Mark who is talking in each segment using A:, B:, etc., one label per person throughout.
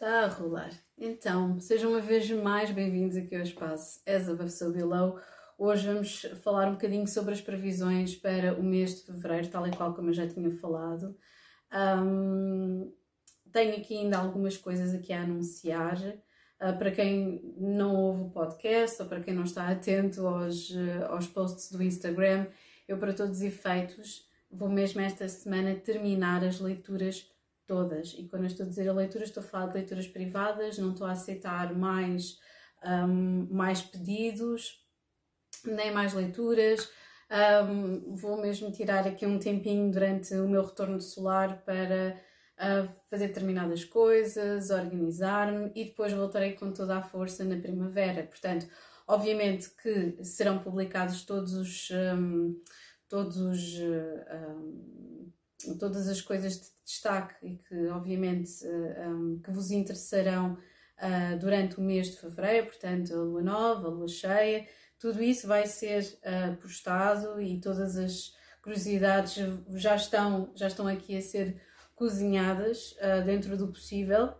A: Está a rolar. Então, sejam uma vez mais bem-vindos aqui ao espaço As Above So Below. Hoje vamos falar um bocadinho sobre as previsões para o mês de fevereiro, tal e qual como eu já tinha falado. Um, tenho aqui ainda algumas coisas aqui a anunciar. Uh, para quem não ouve o podcast ou para quem não está atento aos, uh, aos posts do Instagram, eu, para todos os efeitos, vou mesmo esta semana terminar as leituras todas. E quando eu estou a dizer a leitura, estou a falar de leituras privadas, não estou a aceitar mais, um, mais pedidos, nem mais leituras. Um, vou mesmo tirar aqui um tempinho durante o meu retorno solar para uh, fazer determinadas coisas, organizar-me e depois voltarei com toda a força na primavera. Portanto, obviamente que serão publicados todos os. Um, todos os um, todas as coisas de destaque e que obviamente eh, um, que vos interessarão uh, durante o mês de fevereiro, portanto a lua nova, a lua cheia, tudo isso vai ser uh, postado e todas as curiosidades já estão, já estão aqui a ser cozinhadas uh, dentro do possível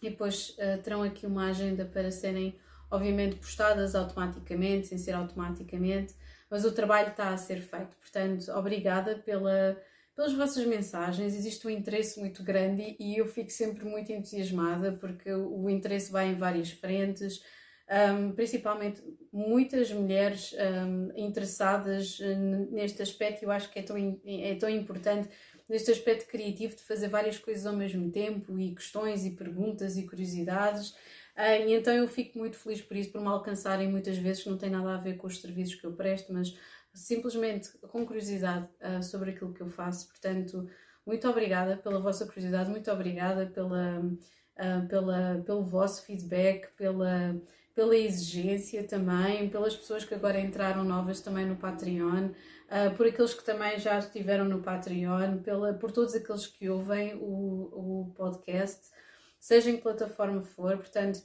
A: e depois terão aqui uma agenda para serem obviamente postadas automaticamente, sem ser automaticamente, mas o trabalho está a ser feito. Portanto, obrigada pela pelas vossas mensagens, existe um interesse muito grande e eu fico sempre muito entusiasmada porque o interesse vai em várias frentes, um, principalmente muitas mulheres um, interessadas neste aspecto. Eu acho que é tão, é tão importante neste aspecto criativo de fazer várias coisas ao mesmo tempo e questões e perguntas e curiosidades. Uh, e então eu fico muito feliz por isso, por me alcançarem muitas vezes, que não tem nada a ver com os serviços que eu presto, mas simplesmente com curiosidade uh, sobre aquilo que eu faço. Portanto, muito obrigada pela vossa curiosidade, muito obrigada pela, uh, pela, pelo vosso feedback, pela, pela exigência também, pelas pessoas que agora entraram novas também no Patreon, uh, por aqueles que também já estiveram no Patreon, pela, por todos aqueles que ouvem o, o podcast, seja em que plataforma for. Portanto,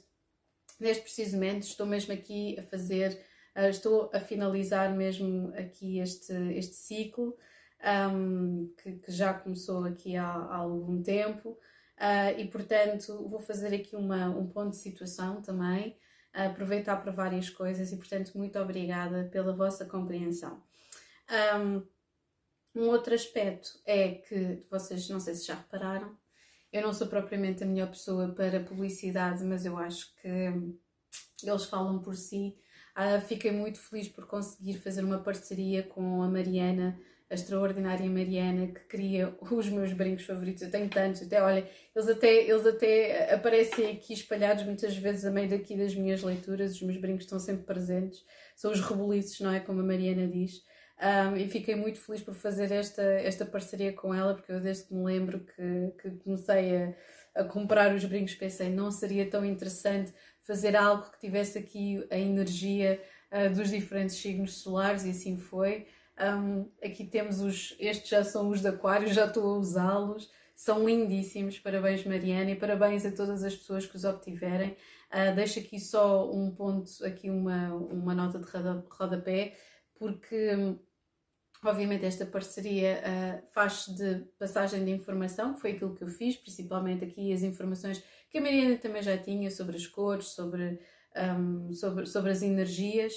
A: neste preciso momento estou mesmo aqui a fazer Uh, estou a finalizar mesmo aqui este, este ciclo, um, que, que, já começou aqui há, há algum tempo, uh, e portanto vou fazer aqui uma, um ponto de situação também, aproveitar para várias coisas e portanto muito obrigada pela vossa compreensão. Um, um outro aspecto é que vocês não sei se já repararam, eu não sou propriamente a melhor pessoa para publicidade, mas eu acho que eles falam por si Uh, fiquei muito feliz por conseguir fazer uma parceria com a Mariana, a extraordinária Mariana, que cria os meus brincos favoritos. Eu tenho tantos, até olha, eles até, eles até aparecem aqui espalhados muitas vezes a meio daqui das minhas leituras. Os meus brincos estão sempre presentes, são os rebuliços, não é? Como a Mariana diz. Um, e fiquei muito feliz por fazer esta, esta parceria com ela, porque eu desde que me lembro que, que comecei a, a comprar os brincos pensei não seria tão interessante fazer algo que tivesse aqui a energia uh, dos diferentes signos solares e assim foi. Um, aqui temos os, estes já são os de Aquário, já estou a usá-los, são lindíssimos. Parabéns, Mariana, e parabéns a todas as pessoas que os obtiverem. Uh, deixo aqui só um ponto, aqui uma, uma nota de rodapé, porque obviamente esta parceria uh, faz de passagem de informação, que foi aquilo que eu fiz, principalmente aqui as informações que a Mariana também já tinha sobre as cores, sobre, um, sobre, sobre as energias,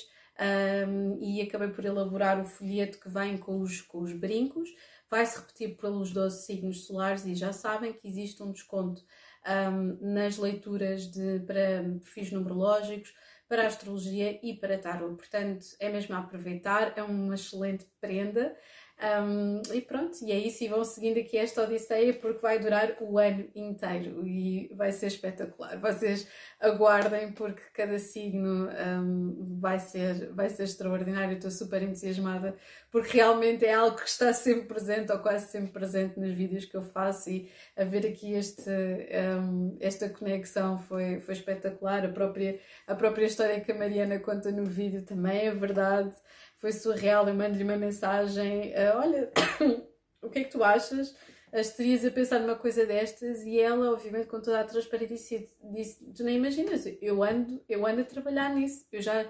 A: um, e acabei por elaborar o folheto que vem com os, com os brincos. Vai-se repetir pelos 12 signos solares e já sabem que existe um desconto um, nas leituras de, para perfis numerológicos, para astrologia e para tarot. Portanto, é mesmo a aproveitar, é uma excelente prenda. Um, e pronto, e é isso. E vão seguindo aqui esta Odisseia porque vai durar o ano inteiro e vai ser espetacular. Vocês aguardem porque cada signo um, vai, ser, vai ser extraordinário. Estou super entusiasmada porque realmente é algo que está sempre presente ou quase sempre presente nos vídeos que eu faço. E a ver aqui este, um, esta conexão foi, foi espetacular. A própria, a própria história que a Mariana conta no vídeo também é verdade foi surreal. Eu mando-lhe uma mensagem: uh, Olha, o que é que tu achas? Estarias a pensar numa coisa destas? E ela, obviamente, com toda a transparência, disse, Tu nem imaginas, eu ando, eu ando a trabalhar nisso. Eu já,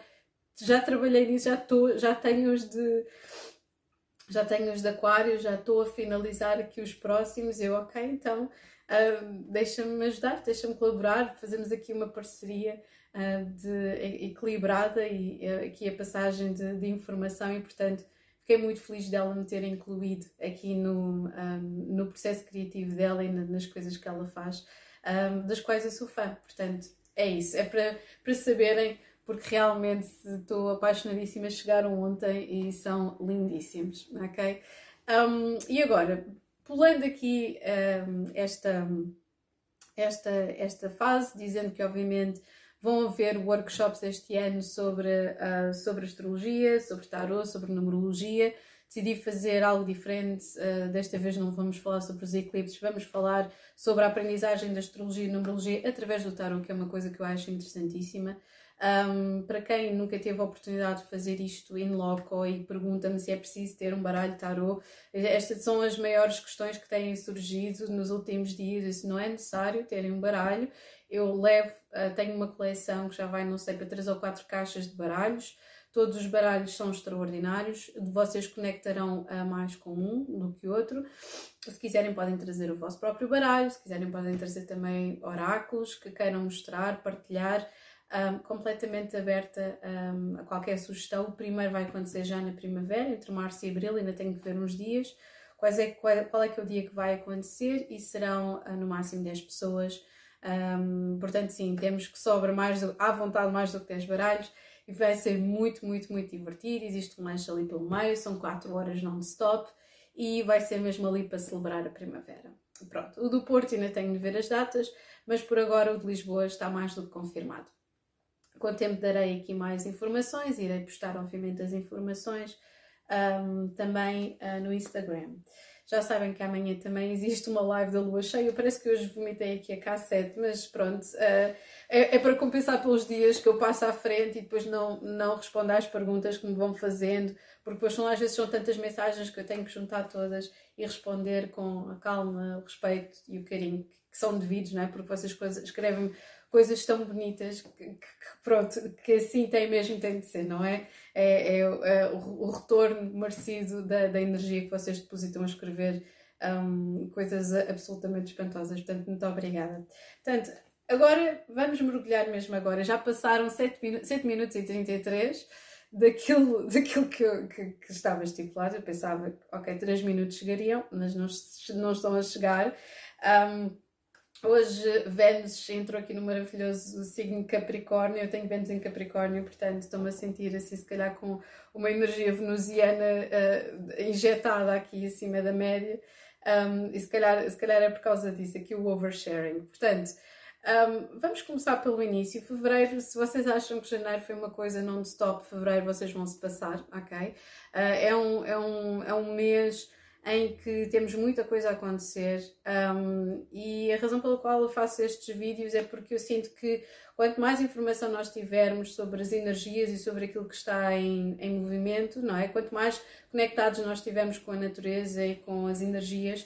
A: já trabalhei nisso, já, tô, já tenho os de. Já tenho os de aquário, já estou a finalizar aqui os próximos. Eu, ok, então uh, deixa-me ajudar, deixa-me colaborar, fazemos aqui uma parceria de, equilibrada e aqui a passagem de, de, informação e, portanto, fiquei muito feliz dela me ter incluído aqui no, um, no processo criativo dela e nas coisas que ela faz, um, das quais eu sou fã. Portanto, é isso, é para, para saberem porque realmente estou apaixonadíssima. Chegaram ontem e são lindíssimos, ok? Um, e agora, pulando aqui esta, esta, esta fase, dizendo que obviamente vão haver workshops este ano sobre, uh, sobre astrologia, sobre tarot, sobre numerologia. Decidi fazer algo diferente. Uh, desta vez não vamos falar sobre os eclipses, vamos falar sobre a aprendizagem da astrologia e numerologia através do tarot, que é uma coisa que eu acho interessantíssima. Um, para quem nunca teve a oportunidade de fazer isto in loco e pergunta-me se é preciso ter um baralho tarot, estas são as maiores questões que têm surgido nos últimos dias. Isso não é necessário terem um baralho. Eu levo, uh, tenho uma coleção que já vai, não sei, para 3 ou 4 caixas de baralhos. Todos os baralhos são extraordinários. Vocês conectarão a mais com um do que outro. Se quiserem, podem trazer o vosso próprio baralho. Se quiserem, podem trazer também oráculos que queiram mostrar, partilhar um, completamente aberta um, a qualquer sugestão. O primeiro vai acontecer já na primavera, entre março e abril, ainda tenho que ver uns dias. Quais é, qual, qual é que é o dia que vai acontecer e serão uh, no máximo 10 pessoas. Um, portanto, sim, temos que sobra mais, do, à vontade mais do que 10 baralhos e vai ser muito, muito, muito divertido. Existe um lanche ali pelo meio, são 4 horas non-stop e vai ser mesmo ali para celebrar a primavera. Pronto, o do Porto ainda tenho de ver as datas, mas por agora o de Lisboa está mais do que confirmado. Com o tempo darei aqui mais informações, irei postar obviamente as informações um, também uh, no Instagram. Já sabem que amanhã também existe uma live da lua cheia. Parece que hoje vomitei aqui a K7, mas pronto, uh, é, é, para compensar pelos dias que eu passo à frente e depois não, não respondo às perguntas que me vão fazendo, porque depois são, às vezes são tantas mensagens que eu tenho que juntar todas e responder com a calma, o respeito e o carinho que, são devidos, não é? Porque vocês escrevem coisas tão bonitas que, que, pronto, que assim tem mesmo tem de ser, não é? É, é, é o, o, retorno merecido da, da, energia que vocês depositam a escrever um, coisas absolutamente espantosas. Portanto, muito obrigada. Portanto, agora vamos mergulhar mesmo agora. Já passaram 7, minu 7 minutos e 33 daquilo, daquilo que, eu, que, que, estava estipulado. Eu pensava que, ok, 3 minutos chegariam, mas não, não estão a chegar. Um, Hoje Vênus entrou aqui no maravilhoso signo Capricórnio, eu tenho Vênus em Capricórnio, portanto estou-me a sentir assim, se calhar com uma energia venusiana uh, injetada aqui acima da média, um, e se calhar, se calhar é por causa disso, aqui o oversharing. Portanto, um, vamos começar pelo início. Fevereiro, se vocês acham que janeiro foi uma coisa non-stop, fevereiro vocês vão se passar, ok? Uh, é, um, é, um, é um mês em que temos muita coisa a acontecer um, e a razão pela qual eu faço estes vídeos é porque eu sinto que quanto mais informação nós tivermos sobre as energias e sobre aquilo que está em, em movimento, não é? Quanto mais conectados nós estivermos com a natureza e com as energias,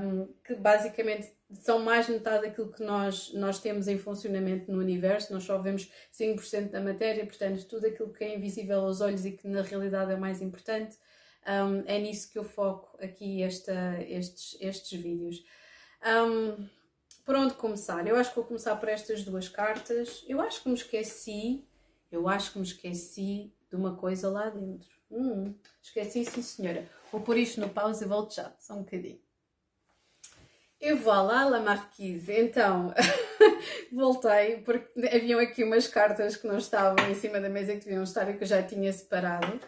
A: um, que basicamente são mais metade daquilo que nós, nós temos em funcionamento no universo, nós só vemos 5% da matéria, portanto, tudo aquilo que é invisível aos olhos e que na realidade é mais importante um, é nisso que eu foco aqui esta, estes, estes vídeos. Um, por onde começar? Eu acho que vou começar por estas duas cartas. Eu acho que me esqueci, eu acho que me esqueci de uma coisa lá dentro. Hum, esqueci, sim senhora. Vou pôr isto no pausa e volto já, só um bocadinho. Eu vou lá, La Marquise. Então, voltei, porque haviam aqui umas cartas que não estavam em cima da mesa que deviam estar e que eu já tinha separado.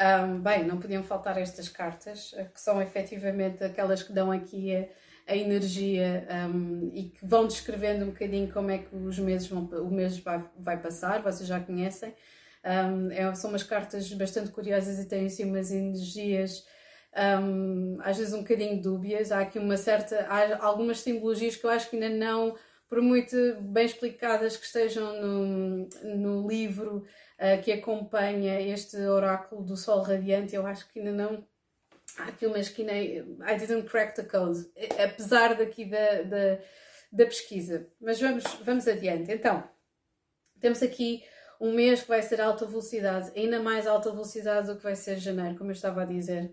A: Um, bem, não podiam faltar estas cartas, eh, que são efetivamente aquelas que dão aqui a, a energia um, e que vão descrevendo um bocadinho como é que os meses vão, o mês vai, vai passar, vocês já conhecem. Um, é, são umas cartas bastante curiosas e têm assim umas energias às vezes um bocadinho dúbias. Há aqui uma certa. Há algumas simbologias que eu acho que ainda não, por muito bem explicadas que estejam no, no livro, uh, que acompanha este oráculo do Sol Radiante, eu acho que ainda não. Há aqui uma esquina. I didn't crack the code, apesar daqui da, da, da pesquisa. Mas vamos, vamos adiante. Então, temos aqui um mês que vai ser alta velocidade, ainda mais alta velocidade do que vai ser janeiro, como eu estava a dizer.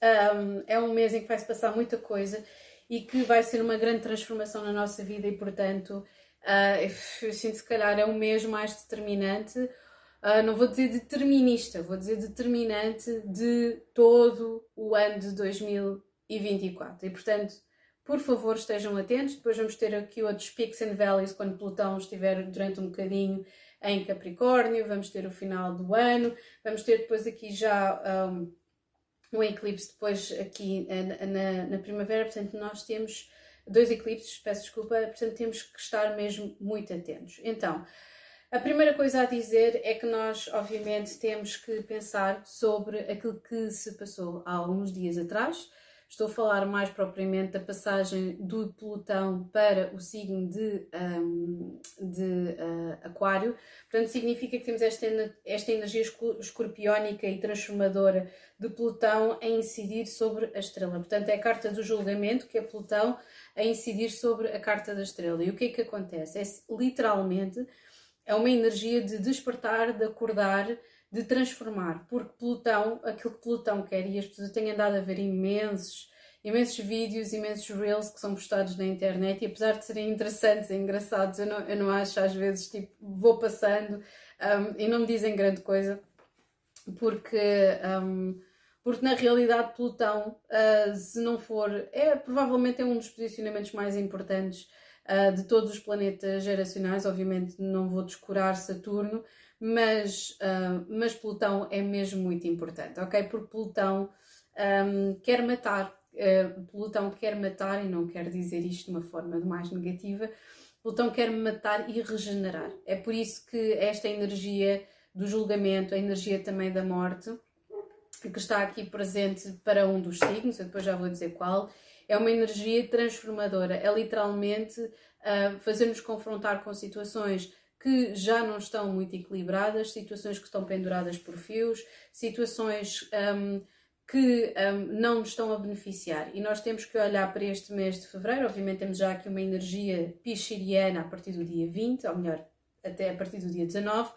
A: Um, é um mês em que vai-se passar muita coisa e que vai ser uma grande transformação na nossa vida e, portanto, uh, eu sinto se calhar é o mês mais determinante, uh, não vou dizer determinista, vou dizer determinante de todo o ano de 2024. E, portanto, por favor, estejam atentos. Depois vamos ter aqui outros peaks and valleys quando Plutão estiver durante um bocadinho em Capricórnio. Vamos ter o final do ano. Vamos ter depois aqui já um, um eclipse depois aqui na, na, na, primavera. Portanto, nós temos dois eclipses, peço desculpa. Portanto, temos que estar mesmo muito atentos. Então, a primeira coisa a dizer é que nós, obviamente, temos que pensar sobre aquilo que se passou há alguns dias atrás Estou a falar mais propriamente da passagem do Plutão para o signo de, um, de uh, Aquário. Portanto, significa que temos esta, esta energia escorpiónica e transformadora de Plutão a incidir sobre a estrela. Portanto, é a carta do julgamento, que é Plutão, a incidir sobre a carta da estrela. E o que é que acontece? É literalmente é uma energia de despertar, de acordar, de transformar, porque Plutão, aquilo que Plutão quer, e as pessoas têm andado a ver imensos, imensos vídeos, imensos reels que são postados na internet e apesar de serem interessantes e engraçados, eu não, eu não acho às vezes, tipo, vou passando um, e não me dizem grande coisa, porque, um, porque na realidade Plutão, uh, se não for, é provavelmente é um dos posicionamentos mais importantes uh, de todos os planetas geracionais, obviamente não vou descurar Saturno, mas, uh, mas Plutão é mesmo muito importante, ok? Porque Plutão um, quer matar, uh, Plutão quer matar, e não quero dizer isto de uma forma mais negativa, Plutão quer matar e regenerar. É por isso que esta energia do julgamento, a energia também da morte, que está aqui presente para um dos signos, eu depois já vou dizer qual, é uma energia transformadora. É literalmente uh, fazer-nos confrontar com situações que já não estão muito equilibradas, situações que estão penduradas por fios, situações um, que um, não nos estão a beneficiar. E nós temos que olhar para este mês de fevereiro. Obviamente, temos já aqui uma energia pisciriana a partir do dia 20, ou melhor, até a partir do dia 19.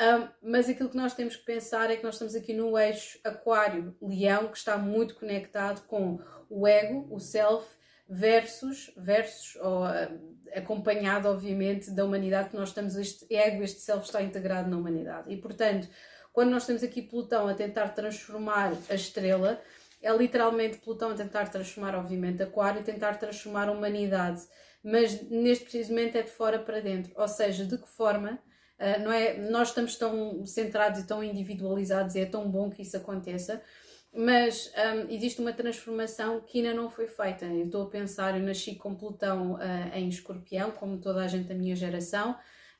A: Um, mas aquilo que nós temos que pensar é que nós estamos aqui no eixo Aquário-Leão, que está muito conectado com o ego, o self, versus, versus ou, uh, acompanhado, obviamente, da humanidade, que nós estamos, este ego, este self está integrado na humanidade. E, portanto, quando nós temos aqui Plutão a tentar transformar a estrela, é literalmente Plutão a tentar transformar, obviamente, Aquário e tentar transformar a humanidade. Mas neste preciso momento é de fora para dentro. Ou seja, de que forma uh, não é, nós estamos tão centrados e tão individualizados e é tão bom que isso aconteça, mas um, existe uma transformação que ainda não foi feita. Eu estou a pensar, eu nasci com Plutão uh, em escorpião, como toda a gente da minha geração.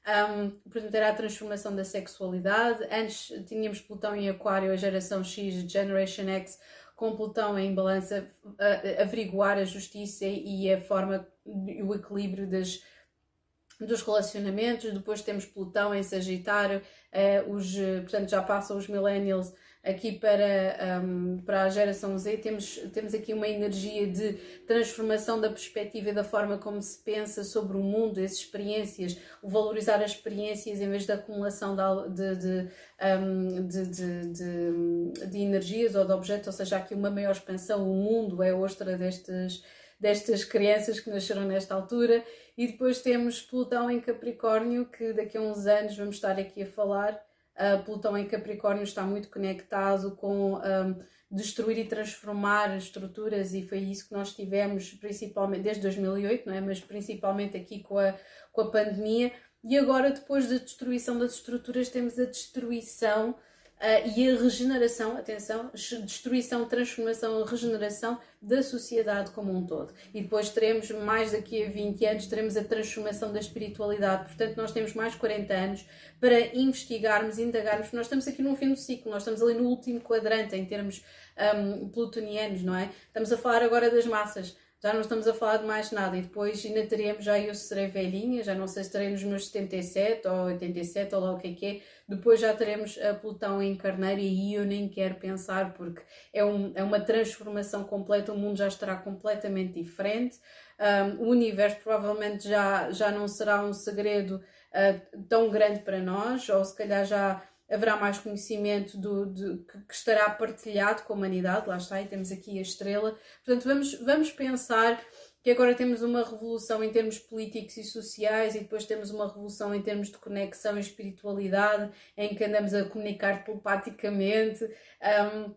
A: Um, portanto, era a transformação da sexualidade. Antes tínhamos Plutão em Aquário, a geração X, Generation X, com Plutão em balança, averiguar a justiça e a forma, o equilíbrio das, dos relacionamentos. Depois temos Plutão em Sagitário, uh, os, portanto, já passam os millennials aqui para, um, para a geração Z, temos, temos aqui uma energia de transformação da perspectiva e da forma como se pensa sobre o mundo, as experiências, o valorizar as experiências em vez da acumulação de, de, um, de, de, de, energias ou de objetos, ou seja, aqui uma maior expansão, o mundo é ostra destes destas crianças que nasceram nesta altura, e depois temos Plutão em Capricórnio, que daqui a uns anos vamos estar aqui a falar, Plutão em Capricórnio está muito conectado com um, destruir e transformar estruturas e foi isso que nós tivemos principalmente desde 2008, não é? Mas principalmente aqui com a, com a pandemia. E agora, depois da destruição das estruturas, temos a destruição Uh, e a regeneração, atenção, destruição, transformação, regeneração da sociedade como um todo. E depois teremos, mais daqui a 20 anos, teremos a transformação da espiritualidade. Portanto, nós temos mais 40 anos para investigarmos, indagarmos, nós estamos aqui no fim do ciclo, nós estamos ali no último quadrante em termos um, plutonianos, não é? Estamos a falar agora das massas já não estamos a falar de mais nada. E depois ainda teremos, já eu serei velhinha, já não sei se terei nos meus 77 ou 87 ou lá o que é que é. Depois já teremos a Plutão em Carneiro e aí eu nem quero pensar porque é, um, é uma transformação completa, o mundo já estará completamente diferente. Um, o universo provavelmente já, já não será um segredo uh, tão grande para nós, ou se calhar já haverá mais conhecimento do, de, que estará partilhado com a humanidade, lá está, e temos aqui a estrela. Portanto, vamos, vamos pensar que agora temos uma revolução em termos políticos e sociais e depois temos uma revolução em termos de conexão e espiritualidade, em que andamos a comunicar telepaticamente. Um,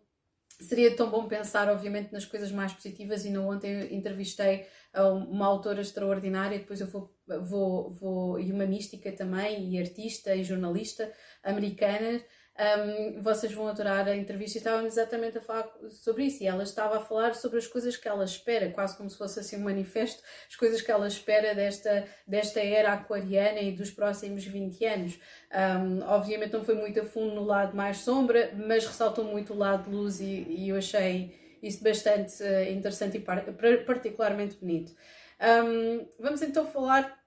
A: seria tão bom pensar, obviamente, nas coisas mais positivas. E no ontem entrevistei uma autora extraordinária, depois eu vou, vou, vou e uma mística também, e artista e jornalista americana. Um, vocês vão adorar a entrevista e estávamos exatamente a falar sobre isso. E ela estava a falar sobre as coisas que ela espera, quase como se fosse assim um manifesto, as coisas que ela espera desta, desta era aquariana e dos próximos 20 anos. Um, obviamente não foi muito a fundo no lado mais sombra, mas ressaltou muito o lado de luz e, e eu achei isso bastante uh, interessante e par particularmente bonito. Um, vamos então falar,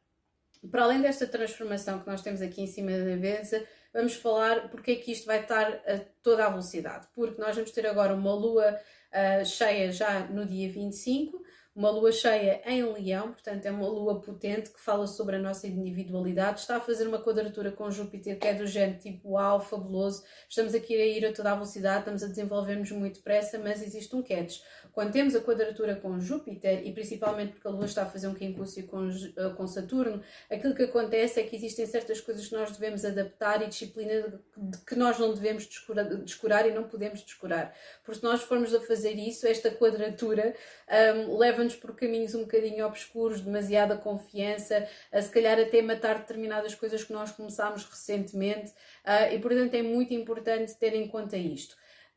A: para além desta transformação que nós temos aqui em cima da mesa, vamos falar porque é que isto vai estar a toda a velocidade. Porque nós vamos ter agora uma lua uh, cheia já no dia 25, uma lua cheia em Leão, portanto é uma lua potente que fala sobre a nossa individualidade, está a fazer uma quadratura com Júpiter que é do género tipo uau, fabuloso, estamos aqui a ir a toda a velocidade, estamos a desenvolver-nos muito depressa, mas existe um catch. Quando temos a quadratura com Júpiter, e principalmente porque a Lua está a fazer um quincúcio com, eh, com Saturno, aquilo que acontece é que existem certas coisas que nós devemos adaptar e disciplina que nós não devemos descurar, descurar e não podemos descurar. Porque se nós formos a fazer isso, esta quadratura um, leva-nos por caminhos um bocadinho obscuros, demasiada confiança, a se calhar até matar determinadas coisas que nós começámos recentemente, uh, e portanto é muito importante ter em conta isto.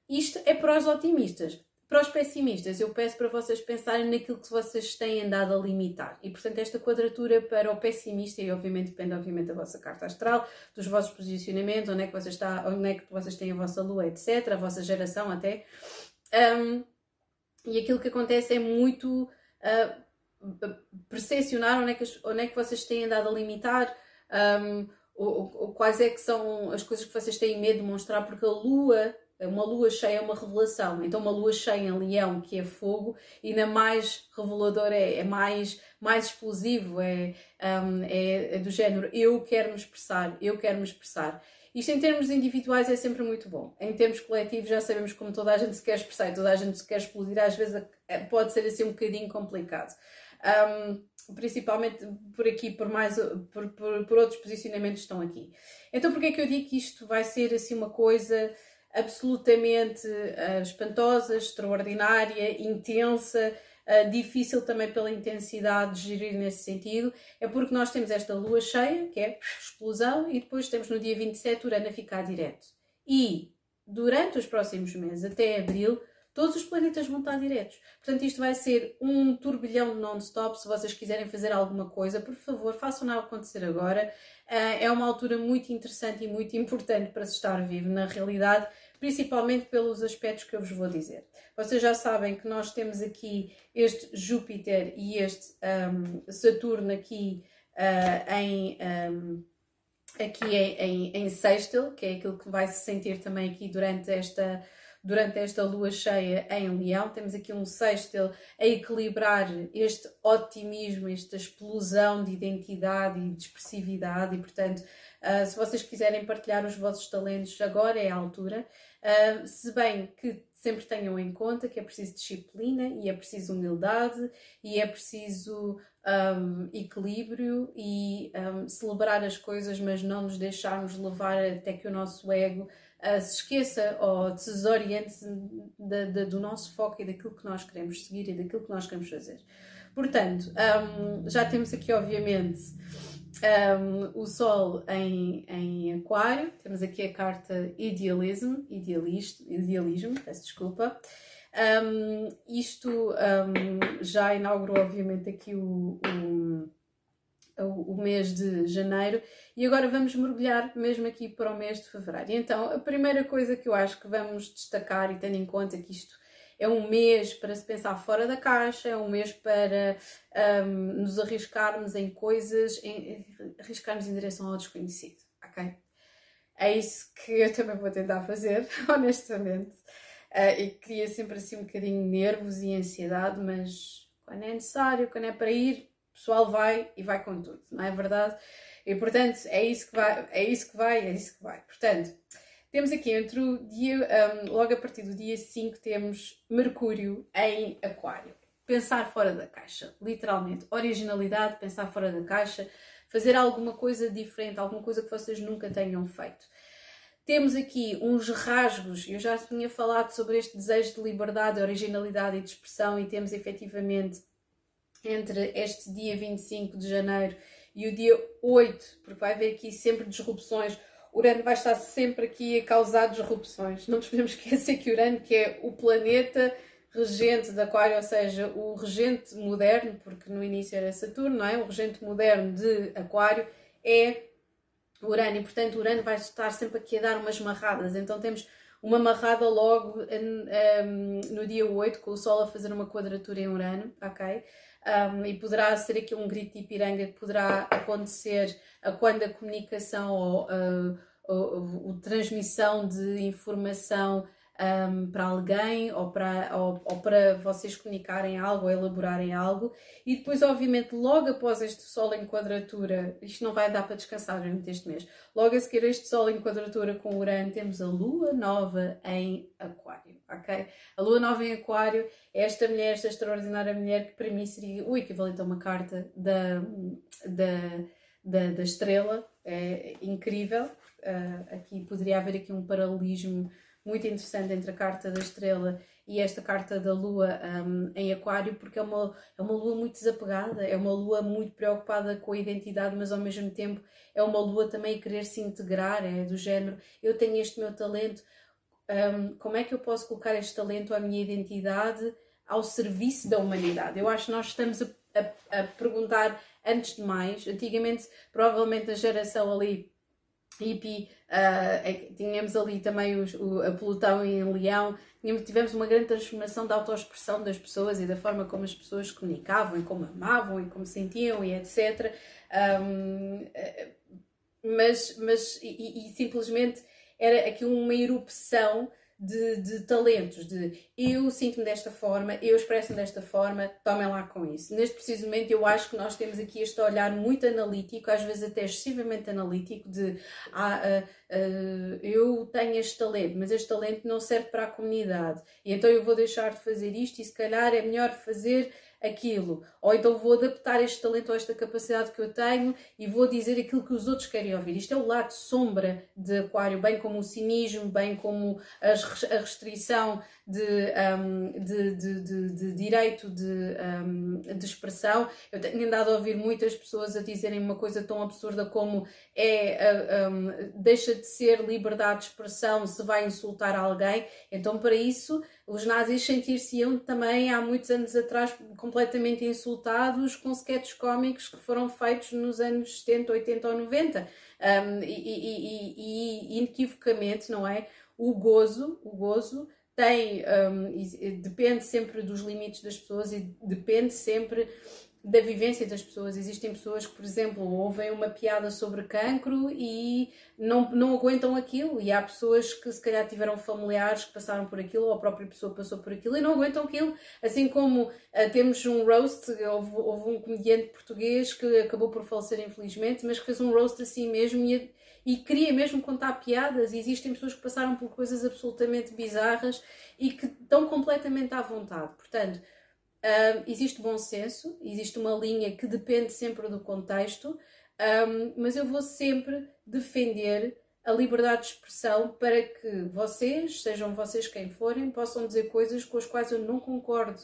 A: Isto é para os otimistas. Para os pessimistas, eu peço para vocês pensarem naquilo que vocês têm andado a limitar. E, portanto, esta quadratura para o pessimista, e obviamente depende obviamente da vossa carta astral, dos vossos posicionamentos, onde é que, vocês está, onde é que vocês têm a vossa lua, etc., a vossa geração até. Um, e aquilo que acontece é muito uh, percepcionar onde é, que, onde é que vocês têm andado a limitar, um, ou, ou, quais é que são as coisas que vocês têm medo de mostrar, porque a lua uma lua cheia é uma revelação. Então, uma lua cheia em leão, que é fogo, ainda mais revelador, é, é mais, mais explosivo, é, um, é, é, do género eu quero me expressar, eu quero me expressar. Isto em termos individuais é sempre muito bom. Em termos coletivos já sabemos como toda a gente se quer expressar e toda a gente se quer explodir, às vezes é, pode ser assim um bocadinho complicado. Um, principalmente por aqui, por mais por, por, por outros posicionamentos que estão aqui. Então, porque é que eu digo que isto vai ser assim uma coisa absolutamente uh, espantosa, extraordinária, intensa, uh, difícil também pela intensidade de gerir nesse sentido, é porque nós temos esta lua cheia, que é explosão, e depois temos no dia 27 Urano a ficar direto. E durante os próximos meses, até abril, todos os planetas vão estar diretos. Portanto, isto vai ser um turbilhão non-stop. Se vocês quiserem fazer alguma coisa, por favor, façam-na acontecer agora. Uh, é uma altura muito interessante e muito importante para se estar vivo, na realidade, principalmente pelos aspectos que eu vos vou dizer. Vocês já sabem que nós temos aqui este Júpiter e este um, Saturno aqui uh, em. Um, aqui em, em, em sextil, que é aquilo que vai se sentir também aqui durante esta, durante esta lua cheia em Leão. Temos aqui um sextil a equilibrar este otimismo, esta explosão de identidade e de expressividade, e portanto, uh, se vocês quiserem partilhar os vossos talentos, agora é a altura. Uh, se bem que sempre tenham em conta que é preciso disciplina e é preciso humildade e é preciso um, equilíbrio e um, celebrar as coisas, mas não nos deixarmos levar até que o nosso ego uh, se esqueça ou desoriente de, de, do nosso foco e daquilo que nós queremos seguir e daquilo que nós queremos fazer. Portanto, um, já temos aqui, obviamente, um, o Sol em, em Aquário, temos aqui a carta Idealism, idealist, Idealismo, peço desculpa. Um, isto já inaugurou, obviamente, aqui o, o, o, mês de janeiro e agora vamos mergulhar mesmo aqui para o mês de fevereiro. Então, a primeira coisa que eu acho que vamos destacar, e tendo em conta que isto é um mês para se pensar fora da caixa, é um mês para um, nos arriscarmos em coisas, em, arriscarmos em direção ao desconhecido, ok? É isso que eu também vou tentar fazer, honestamente. Uh, e cria sempre assim um bocadinho nervos e ansiedade, mas quando é necessário, quando é para ir, o pessoal vai e vai com tudo, não é verdade? E portanto, é isso que vai, é isso que vai, é isso que vai. Portanto, Temos aqui entre o dia, um, logo a partir do dia 5, temos Mercúrio em Aquário. Pensar fora da caixa, literalmente. Originalidade, pensar fora da caixa, fazer alguma coisa diferente, alguma coisa que vocês nunca tenham feito. Temos aqui uns rasgos, eu já tinha falado sobre este desejo de liberdade, originalidade e de expressão, e temos efetivamente entre este dia 25 de janeiro e o dia 8, porque vai haver aqui sempre disrupções. Urano vai estar sempre aqui a causar disrupções. Não nos podemos esquecer que Urano, que é o planeta regente de Aquário, ou seja, o regente moderno, porque no início era Saturno, não é? O regente moderno de Aquário é Urano, e portanto Urano vai estar sempre aqui a dar umas marradas. Então temos uma marrada logo um, no dia 8, com o Sol a fazer uma quadratura em Urano, ok? Um, e poderá ser aqui um grito de Ipiranga que poderá acontecer a quando a comunicação ou a transmissão de informação um, para alguém ou para, ou, ou, para vocês comunicarem algo ou elaborarem algo. E depois, obviamente, logo após este Sol em quadratura, isto não vai dar para descansar durante este mês, logo a seguir este Sol em quadratura com Urano, temos a Lua Nova em Aquário, ok? A Lua Nova em Aquário é esta mulher, esta extraordinária mulher que para mim seria o equivalente a uma carta da, da, da, da estrela, é incrível. Uh, aqui poderia haver aqui um paralelismo muito interessante entre a carta da estrela e esta carta da lua um, em aquário, porque é uma, é uma lua muito desapegada, é uma lua muito preocupada com a identidade, mas ao mesmo tempo é uma lua também a querer se integrar, é do género, eu tenho este meu talento, um, como é que eu posso colocar este talento à minha identidade ao serviço da humanidade? Eu acho que nós estamos a, a, a perguntar antes de mais, antigamente provavelmente a geração ali hippie, uh, tínhamos ali também os, o, a Plutão em Leão, tínhamos, tivemos uma grande transformação da autoexpressão das pessoas e da forma como as pessoas comunicavam e como amavam e como sentiam e etc. Um, eh, mas, mas e, e, simplesmente era aqui uma erupção de, de talentos, de eu sinto-me desta forma, eu expresso-me desta forma, tomem lá com isso. Neste preciso momento, eu acho que nós temos aqui este olhar muito analítico, às vezes até excessivamente analítico, de ah, uh, uh, eu tenho este talento, mas este talento não serve para a comunidade, e então eu vou deixar de fazer isto e se calhar é melhor fazer aquilo. Ou então vou adaptar este talento ou esta capacidade que eu tenho e vou dizer aquilo que os outros querem ouvir. Isto é o lado sombra de Aquário, bem como o cinismo, bem como a restrição de, um, de, de, de, direito de, um, de expressão. Eu tenho andado a ouvir muitas pessoas a dizerem uma coisa tão absurda como é um, deixa de ser liberdade de expressão se vai insultar alguém. Então, para isso, os nazis sentir-se-iam também há muitos anos atrás completamente insultados com sketches cómicos que foram feitos nos anos 70, 80 ou 90. Um, e, e, e, e, inequivocamente, não é? O gozo, o gozo tem, um, depende sempre dos limites das pessoas e depende sempre da vivência das pessoas. Existem pessoas que, por exemplo, ouvem uma piada sobre cancro e não, não aguentam aquilo, e há pessoas que se calhar tiveram familiares que passaram por aquilo, ou a própria pessoa passou por aquilo e não aguentam aquilo. Assim como uh, temos um roast, houve, houve, um comediante português que acabou por falecer, infelizmente, mas que fez um roast assim mesmo e, e queria mesmo contar piadas. E existem pessoas que passaram por coisas absolutamente bizarras e que estão completamente à vontade. Portanto existe bom senso, existe uma linha que depende sempre do contexto, um, mas eu vou sempre defender a liberdade de expressão para que vocês, sejam vocês quem forem, possam dizer coisas com as quais eu não concordo.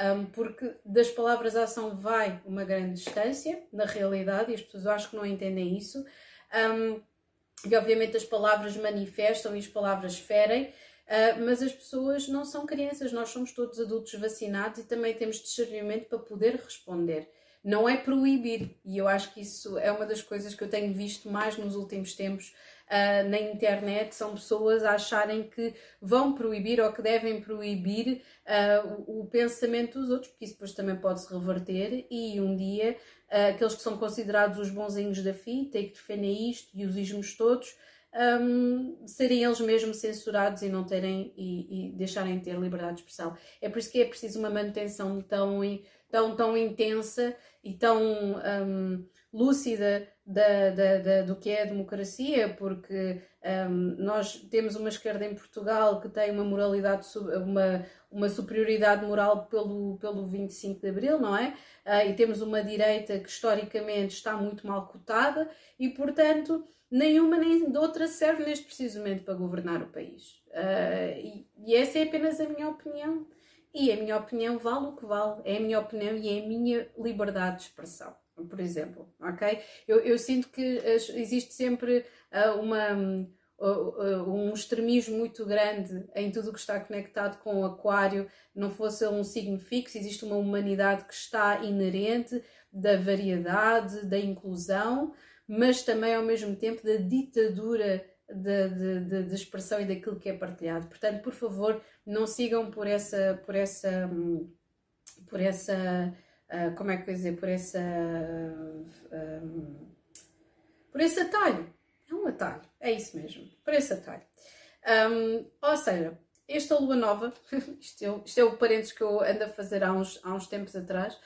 A: Um, porque das palavras à ação vai uma grande distância, na realidade, e as pessoas acho que não entendem isso. Um, e obviamente as palavras manifestam e as palavras ferem, Uh, mas as pessoas não são crianças, nós somos todos adultos vacinados e também temos discernimento para poder responder. Não é proibir, e eu acho que isso é uma das coisas que eu tenho visto mais nos últimos tempos uh, na internet: são pessoas a acharem que vão proibir ou que devem proibir uh, o, o, pensamento dos outros, porque isso depois também pode se reverter e um dia aqueles que são considerados os bonzinhos da fita e que defendem isto e os ismos todos um, serem eles mesmos censurados e não terem e, e, deixarem de ter liberdade de expressão. É por isso que é preciso uma manutenção tão, tão, tão intensa e tão um, lúcida da, da, da, do que é a democracia, porque um, nós temos uma esquerda em Portugal que tem uma moralidade, uma, uma superioridade moral pelo, pelo 25 de Abril, não é? Uh, e temos uma direita que historicamente está muito mal cotada e, portanto, nenhuma nem de outra serve neste preciso momento para governar o país. Uh, e, e essa é apenas a minha opinião. E a minha opinião vale o que vale. É a minha opinião e é a minha liberdade de expressão por exemplo, ok? Eu, eu sinto que existe sempre uh, uma, uh, um extremismo muito grande em tudo o que está conectado com o aquário, não fosse um signo fixo, existe uma humanidade que está inerente da variedade, da inclusão, mas também ao mesmo tempo da ditadura de, expressão e daquilo que é partilhado. Portanto, por favor, não sigam por essa, por essa, por essa uh, como é que eu dizer, por essa. Um, por esse atalho. É um atalho, é isso mesmo, por esse atalho. Um, ou seja, esta lua nova, isto é, isto é o parênteses que eu ando a fazer há uns, há uns tempos atrás,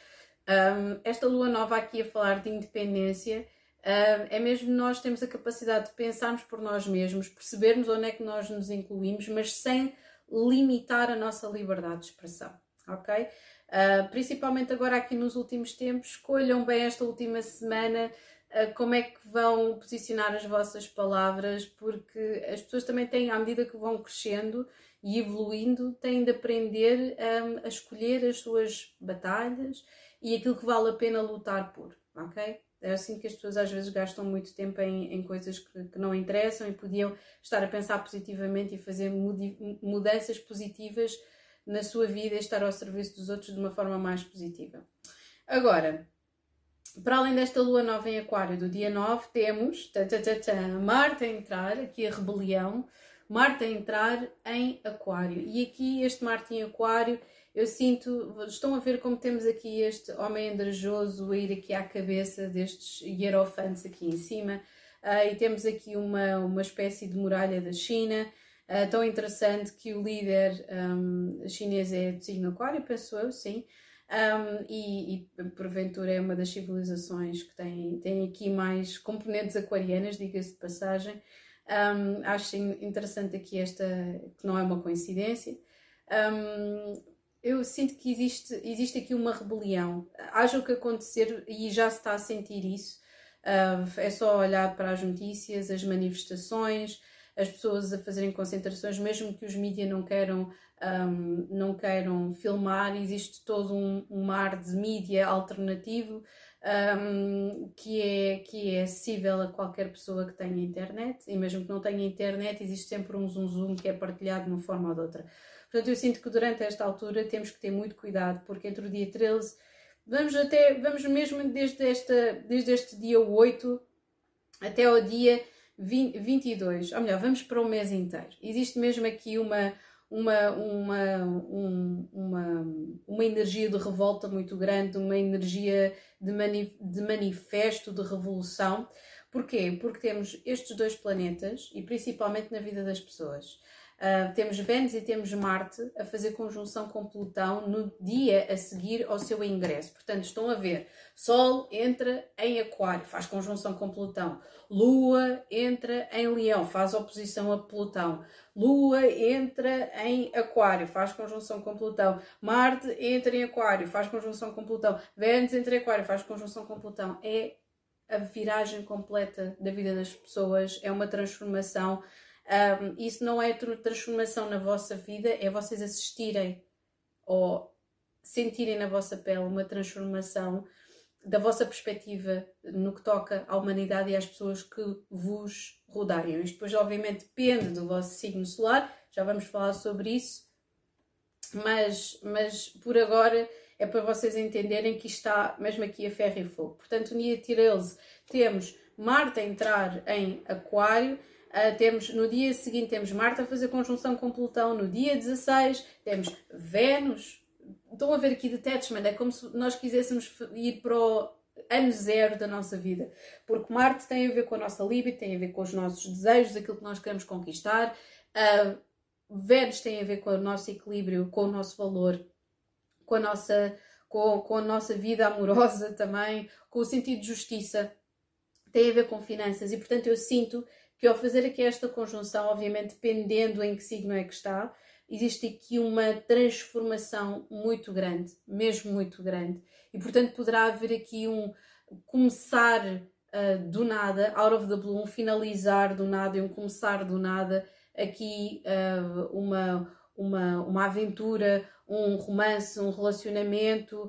A: um, esta lua nova aqui a falar de independência, é mesmo nós temos a capacidade de pensarmos por nós mesmos, percebermos onde é que nós nos incluímos, mas sem limitar a nossa liberdade de expressão, ok? Uh, principalmente agora aqui nos últimos tempos, escolham bem esta última semana uh, como é que vão posicionar as vossas palavras, porque as pessoas também têm, à medida que vão crescendo e evoluindo, têm de aprender um, a escolher as suas batalhas e aquilo que vale a pena lutar por, ok? É assim que as pessoas às vezes gastam muito tempo em, em coisas que, que, não interessam e podiam estar a pensar positivamente e fazer mudanças positivas na sua vida e estar ao serviço dos outros de uma forma mais positiva. Agora, para além desta lua nova em Aquário do dia 9, temos Marte a entrar, aqui a rebelião, Marte a entrar em Aquário. E aqui este Marte em Aquário, eu sinto, estão a ver como temos aqui este homem andrajoso a ir aqui à cabeça destes hierofantes aqui em cima. Uh, e temos aqui uma, uma espécie de muralha da China, Uh, tão interessante que o líder um, chinês é de signo aquário, penso eu, sim. Um, e, e, porventura é uma das civilizações que tem, tem aqui mais componentes aquarianas, diga-se de passagem. Um, acho interessante aqui esta, que não é uma coincidência. Um, eu sinto que existe, existe aqui uma rebelião. Haja o que acontecer, e já se está a sentir isso, uh, é só olhar para as notícias, as manifestações, as pessoas a fazerem concentrações, mesmo que os mídias não queiram, um, não queiram filmar, existe todo um, um mar de mídia alternativo um, que, é, que é acessível a qualquer pessoa que tenha internet, e mesmo que não tenha internet, existe sempre um zoom zoom que é partilhado de uma forma ou de outra. Portanto, eu sinto que durante esta altura temos que ter muito cuidado, porque entre o dia 13, vamos até, vamos mesmo desde, esta, desde este dia 8 até o dia 20, 22, ou melhor, vamos para o mês inteiro. Existe mesmo aqui uma, uma, uma, um, uma, uma energia de revolta muito grande, uma energia de, mani, de manifesto, de revolução. Porquê? Porque temos estes dois planetas e principalmente na vida das pessoas. Uh, temos Vênus e temos Marte a fazer conjunção com Plutão no dia a seguir ao seu ingresso. Portanto, estão a ver, Sol entra em Aquário, faz conjunção com Plutão. Lua entra em Leão, faz oposição a Plutão. Lua entra em Aquário, faz conjunção com Plutão. Marte entra em Aquário, faz conjunção com Plutão. Vênus entra em Aquário, faz conjunção com Plutão. É a viragem completa da vida das pessoas, é uma transformação um, isso não é transformação na vossa vida, é vocês assistirem ou sentirem na vossa pele uma transformação da vossa perspectiva no que toca à humanidade e às pessoas que vos rodeiam. Isto depois, obviamente, depende do vosso signo solar, já vamos falar sobre isso, mas, mas por agora é para vocês entenderem que está mesmo aqui a ferro e fogo. Portanto, no dia 13 temos Marte a entrar em Aquário Uh, temos, no dia seguinte temos Marte a fazer conjunção com Plutão, no dia 16 temos Vênus. Estão a ver aqui detachment, é como se nós quiséssemos ir para o ano zero da nossa vida. Porque Marte tem a ver com a nossa libido, tem a ver com os nossos desejos, aquilo que nós queremos conquistar. Uh, Vênus tem a ver com o nosso equilíbrio, com o nosso valor, com a nossa com, com a nossa vida amorosa também, com o sentido de justiça, tem a ver com finanças e, portanto, eu sinto que ao fazer aqui esta conjunção, obviamente dependendo em que signo é que está, existe aqui uma transformação muito grande, mesmo muito grande. E portanto poderá haver aqui um começar uh, do nada, out of the blue, um finalizar do nada e um começar do nada, aqui uh, uma, uma, uma aventura, um romance, um relacionamento,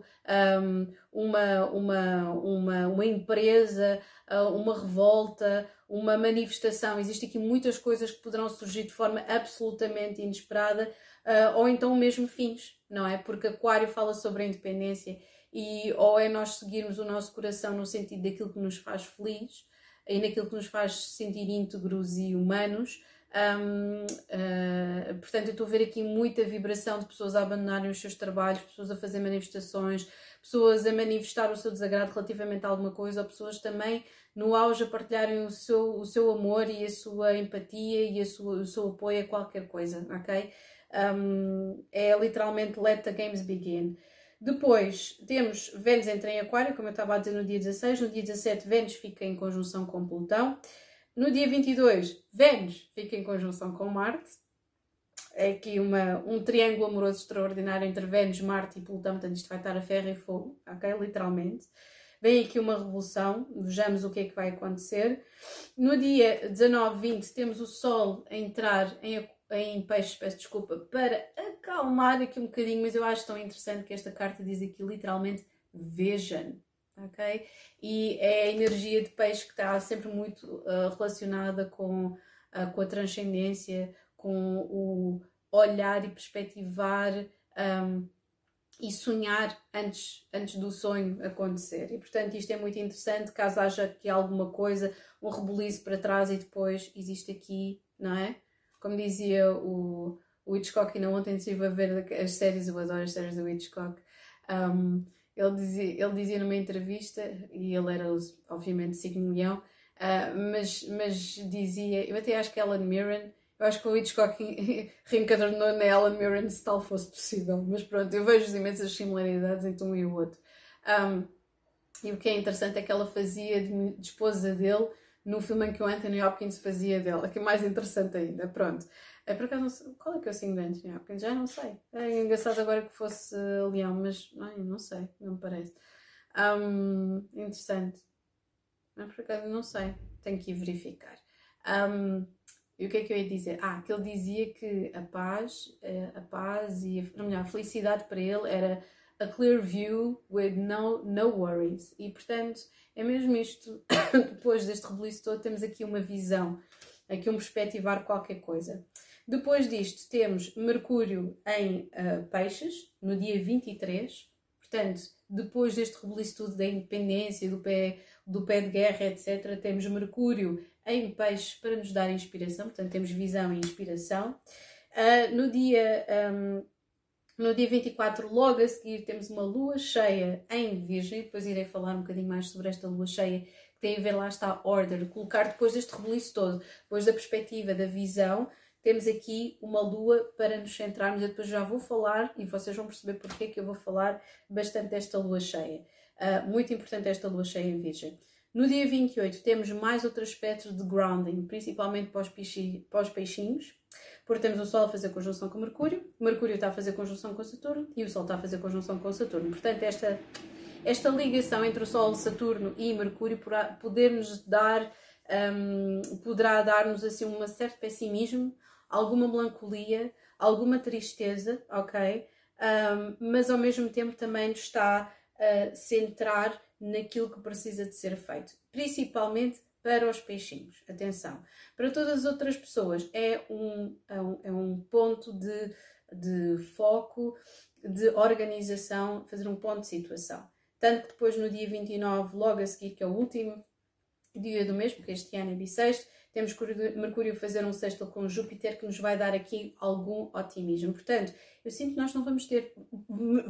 A: um, uma, uma, uma, uma empresa, uh, uma revolta, uma manifestação. Existem aqui muitas coisas que poderão surgir de forma absolutamente inesperada, uh, ou então mesmo fins, não é? Porque Aquário fala sobre a independência e ou é nós seguirmos o nosso coração no sentido daquilo que nos faz feliz e naquilo que nos faz sentir íntegros e humanos. Um, uh, portanto, eu estou a ver aqui muita vibração de pessoas a abandonarem os seus trabalhos, pessoas a fazer manifestações, pessoas a manifestar o seu desagrado relativamente a alguma coisa, ou pessoas também no auge a partilharem o seu, o seu amor e a sua empatia e a sua, o seu apoio a qualquer coisa, ok? Um, é literalmente let the games begin. Depois temos Vênus entra em Aquário, como eu estava a dizer no dia 16. No dia 17, Vênus fica em conjunção com Plutão. No dia 22, Vênus fica em conjunção com Marte. É aqui uma, um triângulo amoroso extraordinário entre Vênus, Marte e Plutão. Portanto, isto vai estar a ferro e fogo, ok? Literalmente. Vem aqui uma revolução, vejamos o que é que vai acontecer. No dia 19, 20, temos o Sol a entrar em, em peixes, peço desculpa, para acalmar aqui um bocadinho, mas eu acho tão interessante que esta carta diz aqui literalmente vision, ok? E é a energia de peixe que está sempre muito uh, relacionada com, uh, com a transcendência, com o olhar e perspectivar um, e sonhar antes, antes do sonho acontecer. E portanto, isto é muito interessante. Caso haja aqui alguma coisa, um rebuliço para trás e depois existe aqui, não é? Como dizia o, o Hitchcock, e não ontem estive a ver as séries, eu adoro as séries do Hitchcock. Um, ele, dizia, ele dizia numa entrevista, e ele era obviamente signo leão, uh, mas, mas dizia, eu até acho que Ellen Mirren eu acho que o Hitchcock reencarnou na Ellen Mirren se tal fosse possível. Mas pronto, eu vejo imensas similaridades entre um e o outro. Um, e o que é interessante é que ela fazia de, de, esposa dele no filme em que o Anthony Hopkins fazia dela, que é mais interessante ainda. Pronto. É por acaso, qual é que é o signo do Anthony Hopkins? Já não sei. É engraçado agora que fosse leão, mas ai, não sei, não me parece. Um, interessante. Mas por acaso não sei, tenho que ir verificar. Um, e o que é que eu ia dizer? Ah, que ele dizia que a paz, eh, a paz e a, melhor, a felicidade para ele era a clear view with no, no worries. E portanto, é mesmo isto, depois deste rebuliço todo, temos aqui uma visão, aqui um perspectivar qualquer coisa. Depois disto, temos Mercúrio em uh, Peixes, no dia 23. Portanto, depois deste rebuliço tudo da independência, do pé, do pé de guerra, etc., temos Mercúrio em peixes para nos dar inspiração, portanto temos visão e inspiração. Uh, no dia um, no dia 24, logo a seguir, temos uma lua cheia em Virgem. Depois irei falar um bocadinho mais sobre esta lua cheia, que tem a ver, lá está, order, colocar depois deste rebuliço todo, depois da perspectiva, da visão, temos aqui uma lua para nos centrarmos. Eu depois já vou falar e vocês vão perceber porque é que eu vou falar bastante desta lua cheia. Uh, muito importante esta lua cheia em Virgem. No dia 28 temos mais outro aspecto de grounding, principalmente para os, peixinhos, porque temos o Sol a fazer conjunção com Mercúrio, Mercúrio está a fazer conjunção com Saturno e o Sol está a fazer conjunção com Saturno. Portanto, esta, esta ligação entre o Sol, Saturno e Mercúrio poder-nos dar, um, poderá dar-nos assim um certo pessimismo, alguma melancolia, alguma tristeza, ok? Um, mas ao mesmo tempo também nos está a centrar naquilo que precisa de ser feito, principalmente para os peixinhos. Atenção, para todas as outras pessoas é um, é um, é um ponto de, de foco, de organização, fazer um ponto de situação. Tanto que depois no dia 29, logo a seguir, que é o último dia do mês, porque este ano é bissexto, temos Mercúrio fazer um sexto com Júpiter que nos vai dar aqui algum otimismo. Portanto, eu sinto que nós não vamos ter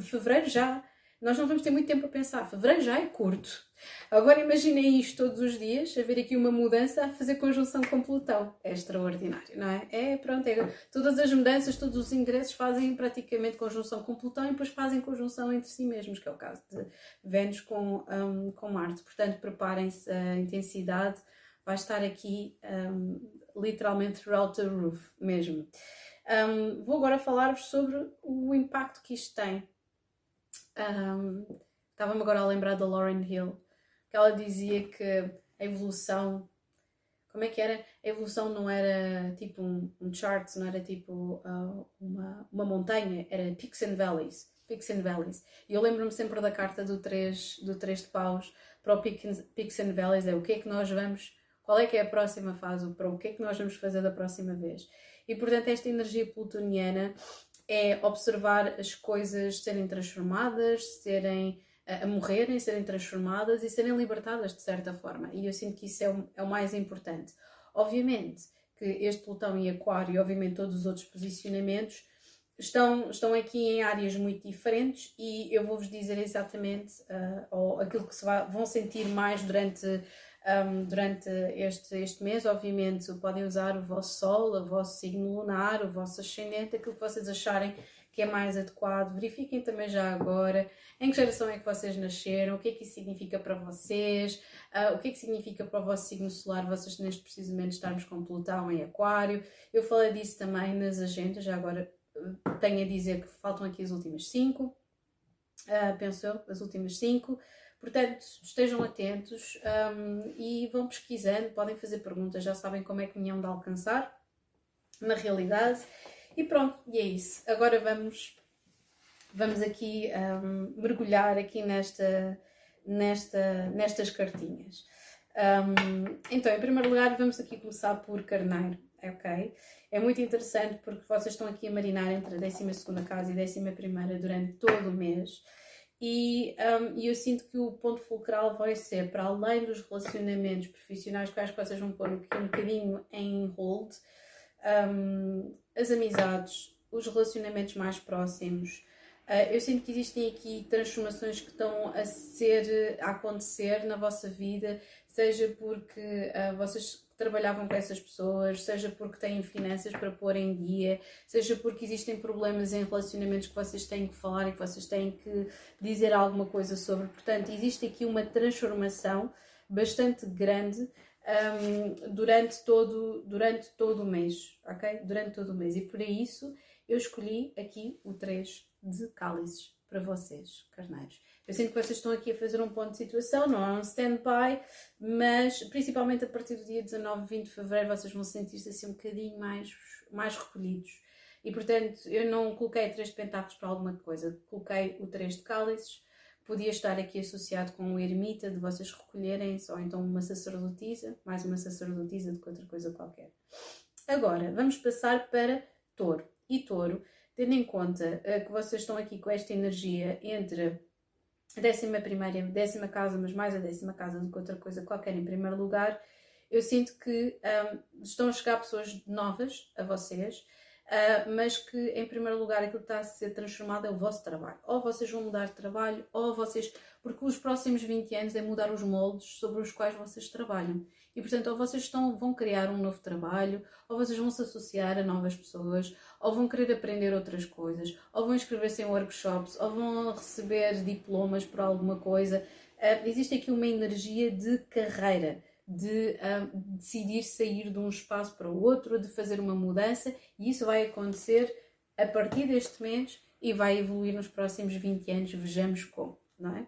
A: fevereiro já nós não vamos ter muito tempo a pensar. Fevereiro já é curto. Agora imaginem isto todos os dias, haver aqui uma mudança a fazer conjunção com Plutão. É extraordinário, não é? É, pronto, é, todas as mudanças, todos os ingressos fazem praticamente conjunção com Plutão e depois fazem conjunção entre si mesmos, que é o caso de Vênus com, um, com Marte. Portanto, preparem-se, a intensidade vai estar aqui um, literalmente throughout the roof mesmo. Um, vou agora falar-vos sobre o impacto que isto tem. Estava-me agora a lembrar da Lauren Hill, que ela dizia que a evolução. Como é que era? A evolução não era tipo um, um chart, não era tipo uh, uma, uma montanha, era peaks and valleys. Peaks and valleys. E eu lembro-me sempre da carta do 3, do 3 de paus para o peaks and valleys, é o que é que nós vamos, qual é que é a próxima fase, para o que é que nós vamos fazer da próxima vez. E portanto, esta energia plutoniana é observar as coisas serem transformadas, serem a morrerem, serem transformadas e serem libertadas de certa forma. E eu sinto que isso é o, é o mais importante. Obviamente que este Plutão em Aquário e obviamente todos os outros posicionamentos estão, estão aqui em áreas muito diferentes e eu vou-vos dizer exatamente uh, ou aquilo que se vai, vão sentir mais durante um, durante este, este mês. Obviamente, podem usar o vosso Sol, o vosso signo lunar, o vosso ascendente, aquilo que vocês acharem que é mais adequado. Verifiquem também já agora em que geração é que vocês nasceram, o que é que isso significa para vocês, uh, o que é que significa para o vosso signo solar, vocês neste preciso momento estarmos com Plutão em Aquário. Eu falei disso também nas agendas, já agora uh, tenho a dizer que faltam aqui as últimas cinco, uh, penso eu, as últimas cinco. Portanto, estejam atentos um, e vão pesquisando, podem fazer perguntas, já sabem como é que me hão de alcançar, na realidade. E pronto, e é isso. Agora vamos, vamos aqui um, mergulhar aqui nesta, nesta, nestas cartinhas. Um, então, em primeiro lugar, vamos aqui começar por carneiro, ok? É muito interessante porque vocês estão aqui a marinar entre a 12 casa e a 11 durante todo o mês e um, eu sinto que o ponto fulcral vai ser, para além dos relacionamentos profissionais, que acho que vocês vão pôr um bocadinho em hold, um, as amizades, os relacionamentos mais próximos. Uh, eu sinto que existem aqui transformações que estão a ser, a acontecer na vossa vida, seja porque uh, vocês trabalhavam com essas pessoas, seja porque têm finanças para pôr em dia, seja porque existem problemas em relacionamentos que vocês têm que falar e que vocês têm que dizer alguma coisa sobre. Portanto, existe aqui uma transformação bastante grande um, durante, todo, durante todo o mês, ok? Durante todo o mês. E por isso eu escolhi aqui o 3 de cálices para vocês, carneiros. Eu sinto que vocês estão aqui a fazer um ponto de situação, não é um stand-by, mas principalmente a partir do dia 19, 20 de fevereiro vocês vão sentir-se assim um bocadinho mais, mais recolhidos. E portanto, eu não coloquei três de pentáculos para alguma coisa, coloquei o três de cálices, podia estar aqui associado com o ermita, de vocês recolherem-se, ou então uma sacerdotisa, mais uma sacerdotisa do que outra coisa qualquer. Agora, vamos passar para touro. E touro, tendo em conta uh, que vocês estão aqui com esta energia entre a décima primeira a décima casa, mas mais a décima casa do que outra coisa qualquer em primeiro lugar, eu sinto que um, estão a chegar pessoas novas a vocês, uh, mas que em primeiro lugar aquilo que está a ser transformado é o vosso trabalho. Ou vocês vão mudar de trabalho, ou vocês. Porque os próximos 20 anos é mudar os moldes sobre os quais vocês trabalham. E portanto, ou vocês estão, vão criar um novo trabalho, ou vocês vão se associar a novas pessoas, ou vão querer aprender outras coisas, ou vão inscrever-se em workshops, ou vão receber diplomas por alguma coisa. Uh, existe aqui uma energia de carreira, de decidir sair de um espaço para o outro, de fazer uma mudança, e isso vai acontecer a partir deste mês e vai evoluir nos próximos 20 anos, vejamos como, não é?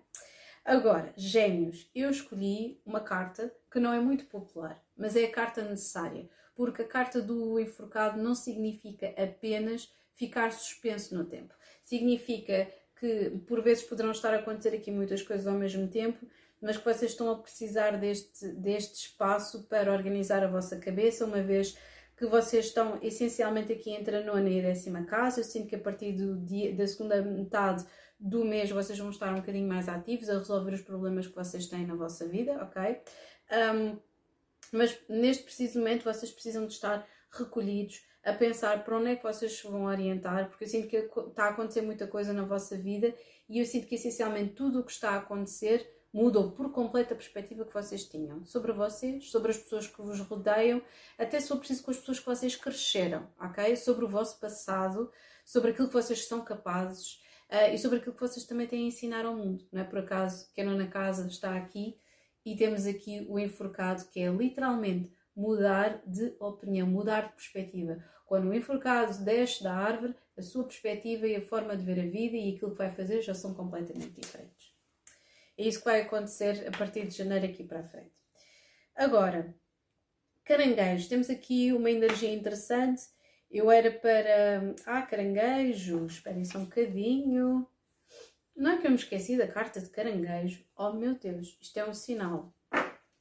A: Agora, Gêmeos, eu escolhi uma carta que não é muito popular, mas é a carta necessária, porque a carta do enforcado não significa apenas ficar suspenso no tempo. Significa que por vezes poderão estar a acontecer aqui muitas coisas ao mesmo tempo, mas que vocês estão a precisar deste, deste espaço para organizar a vossa cabeça, uma vez que vocês estão essencialmente aqui entre a nona e a décima casa. Eu sinto que a partir do dia, da segunda metade do mês vocês vão estar um bocadinho mais ativos a resolver os problemas que vocês têm na vossa vida, ok? Um, mas neste preciso momento vocês precisam de estar recolhidos, a pensar para onde é que vocês se vão orientar, porque eu sinto que está a acontecer muita coisa na vossa vida e eu sinto que essencialmente tudo o que está a acontecer mudou por completo a perspectiva que vocês tinham sobre vocês, sobre as pessoas que vos rodeiam, até sobre preciso com as pessoas que vocês cresceram, ok? Sobre o vosso passado, sobre aquilo que vocês são capazes uh, e sobre aquilo que vocês também têm a ensinar ao mundo. Não é por acaso que a nona casa está aqui e temos aqui o enforcado, que é literalmente mudar de opinião, mudar de perspectiva. Quando o enforcado desce da árvore, a sua perspectiva e a forma de ver a vida e aquilo que vai fazer já são completamente diferentes. É isso que vai acontecer a partir de janeiro aqui para a frente. Agora, caranguejo. Temos aqui uma energia interessante. Eu era para. Ah, caranguejo. Esperem só um bocadinho. Não é que eu me esqueci da carta de caranguejo. Oh meu Deus, isto é um sinal.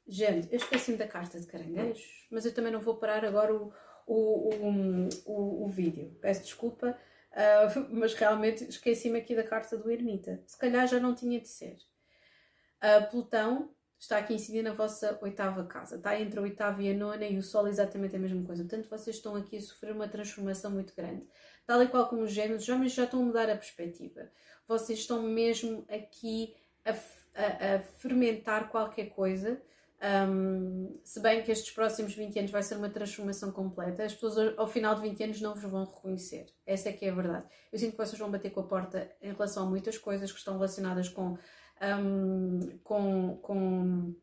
A: Gente, eu esqueci-me da carta de caranguejo, mas eu também não vou parar agora o, o, o, o, vídeo. Peço desculpa, uh, mas realmente esqueci-me aqui da carta do ermita. Se calhar já não tinha de ser. Uh, Plutão está aqui incidindo na vossa oitava casa. Está entre a oitava e a nona e o Sol é exatamente a mesma coisa. Portanto, vocês estão aqui a sofrer uma transformação muito grande. Tal e qual como os gêmeos, já, já estão a mudar a perspectiva. Vocês estão mesmo aqui a, a, a fermentar qualquer coisa. Um, se bem que estes próximos 20 anos vai ser uma transformação completa, as pessoas ao final de 20 anos não vos vão reconhecer. Essa é que é a verdade. Eu sinto que vocês vão bater com a porta em relação a muitas coisas que estão relacionadas com um, com, com,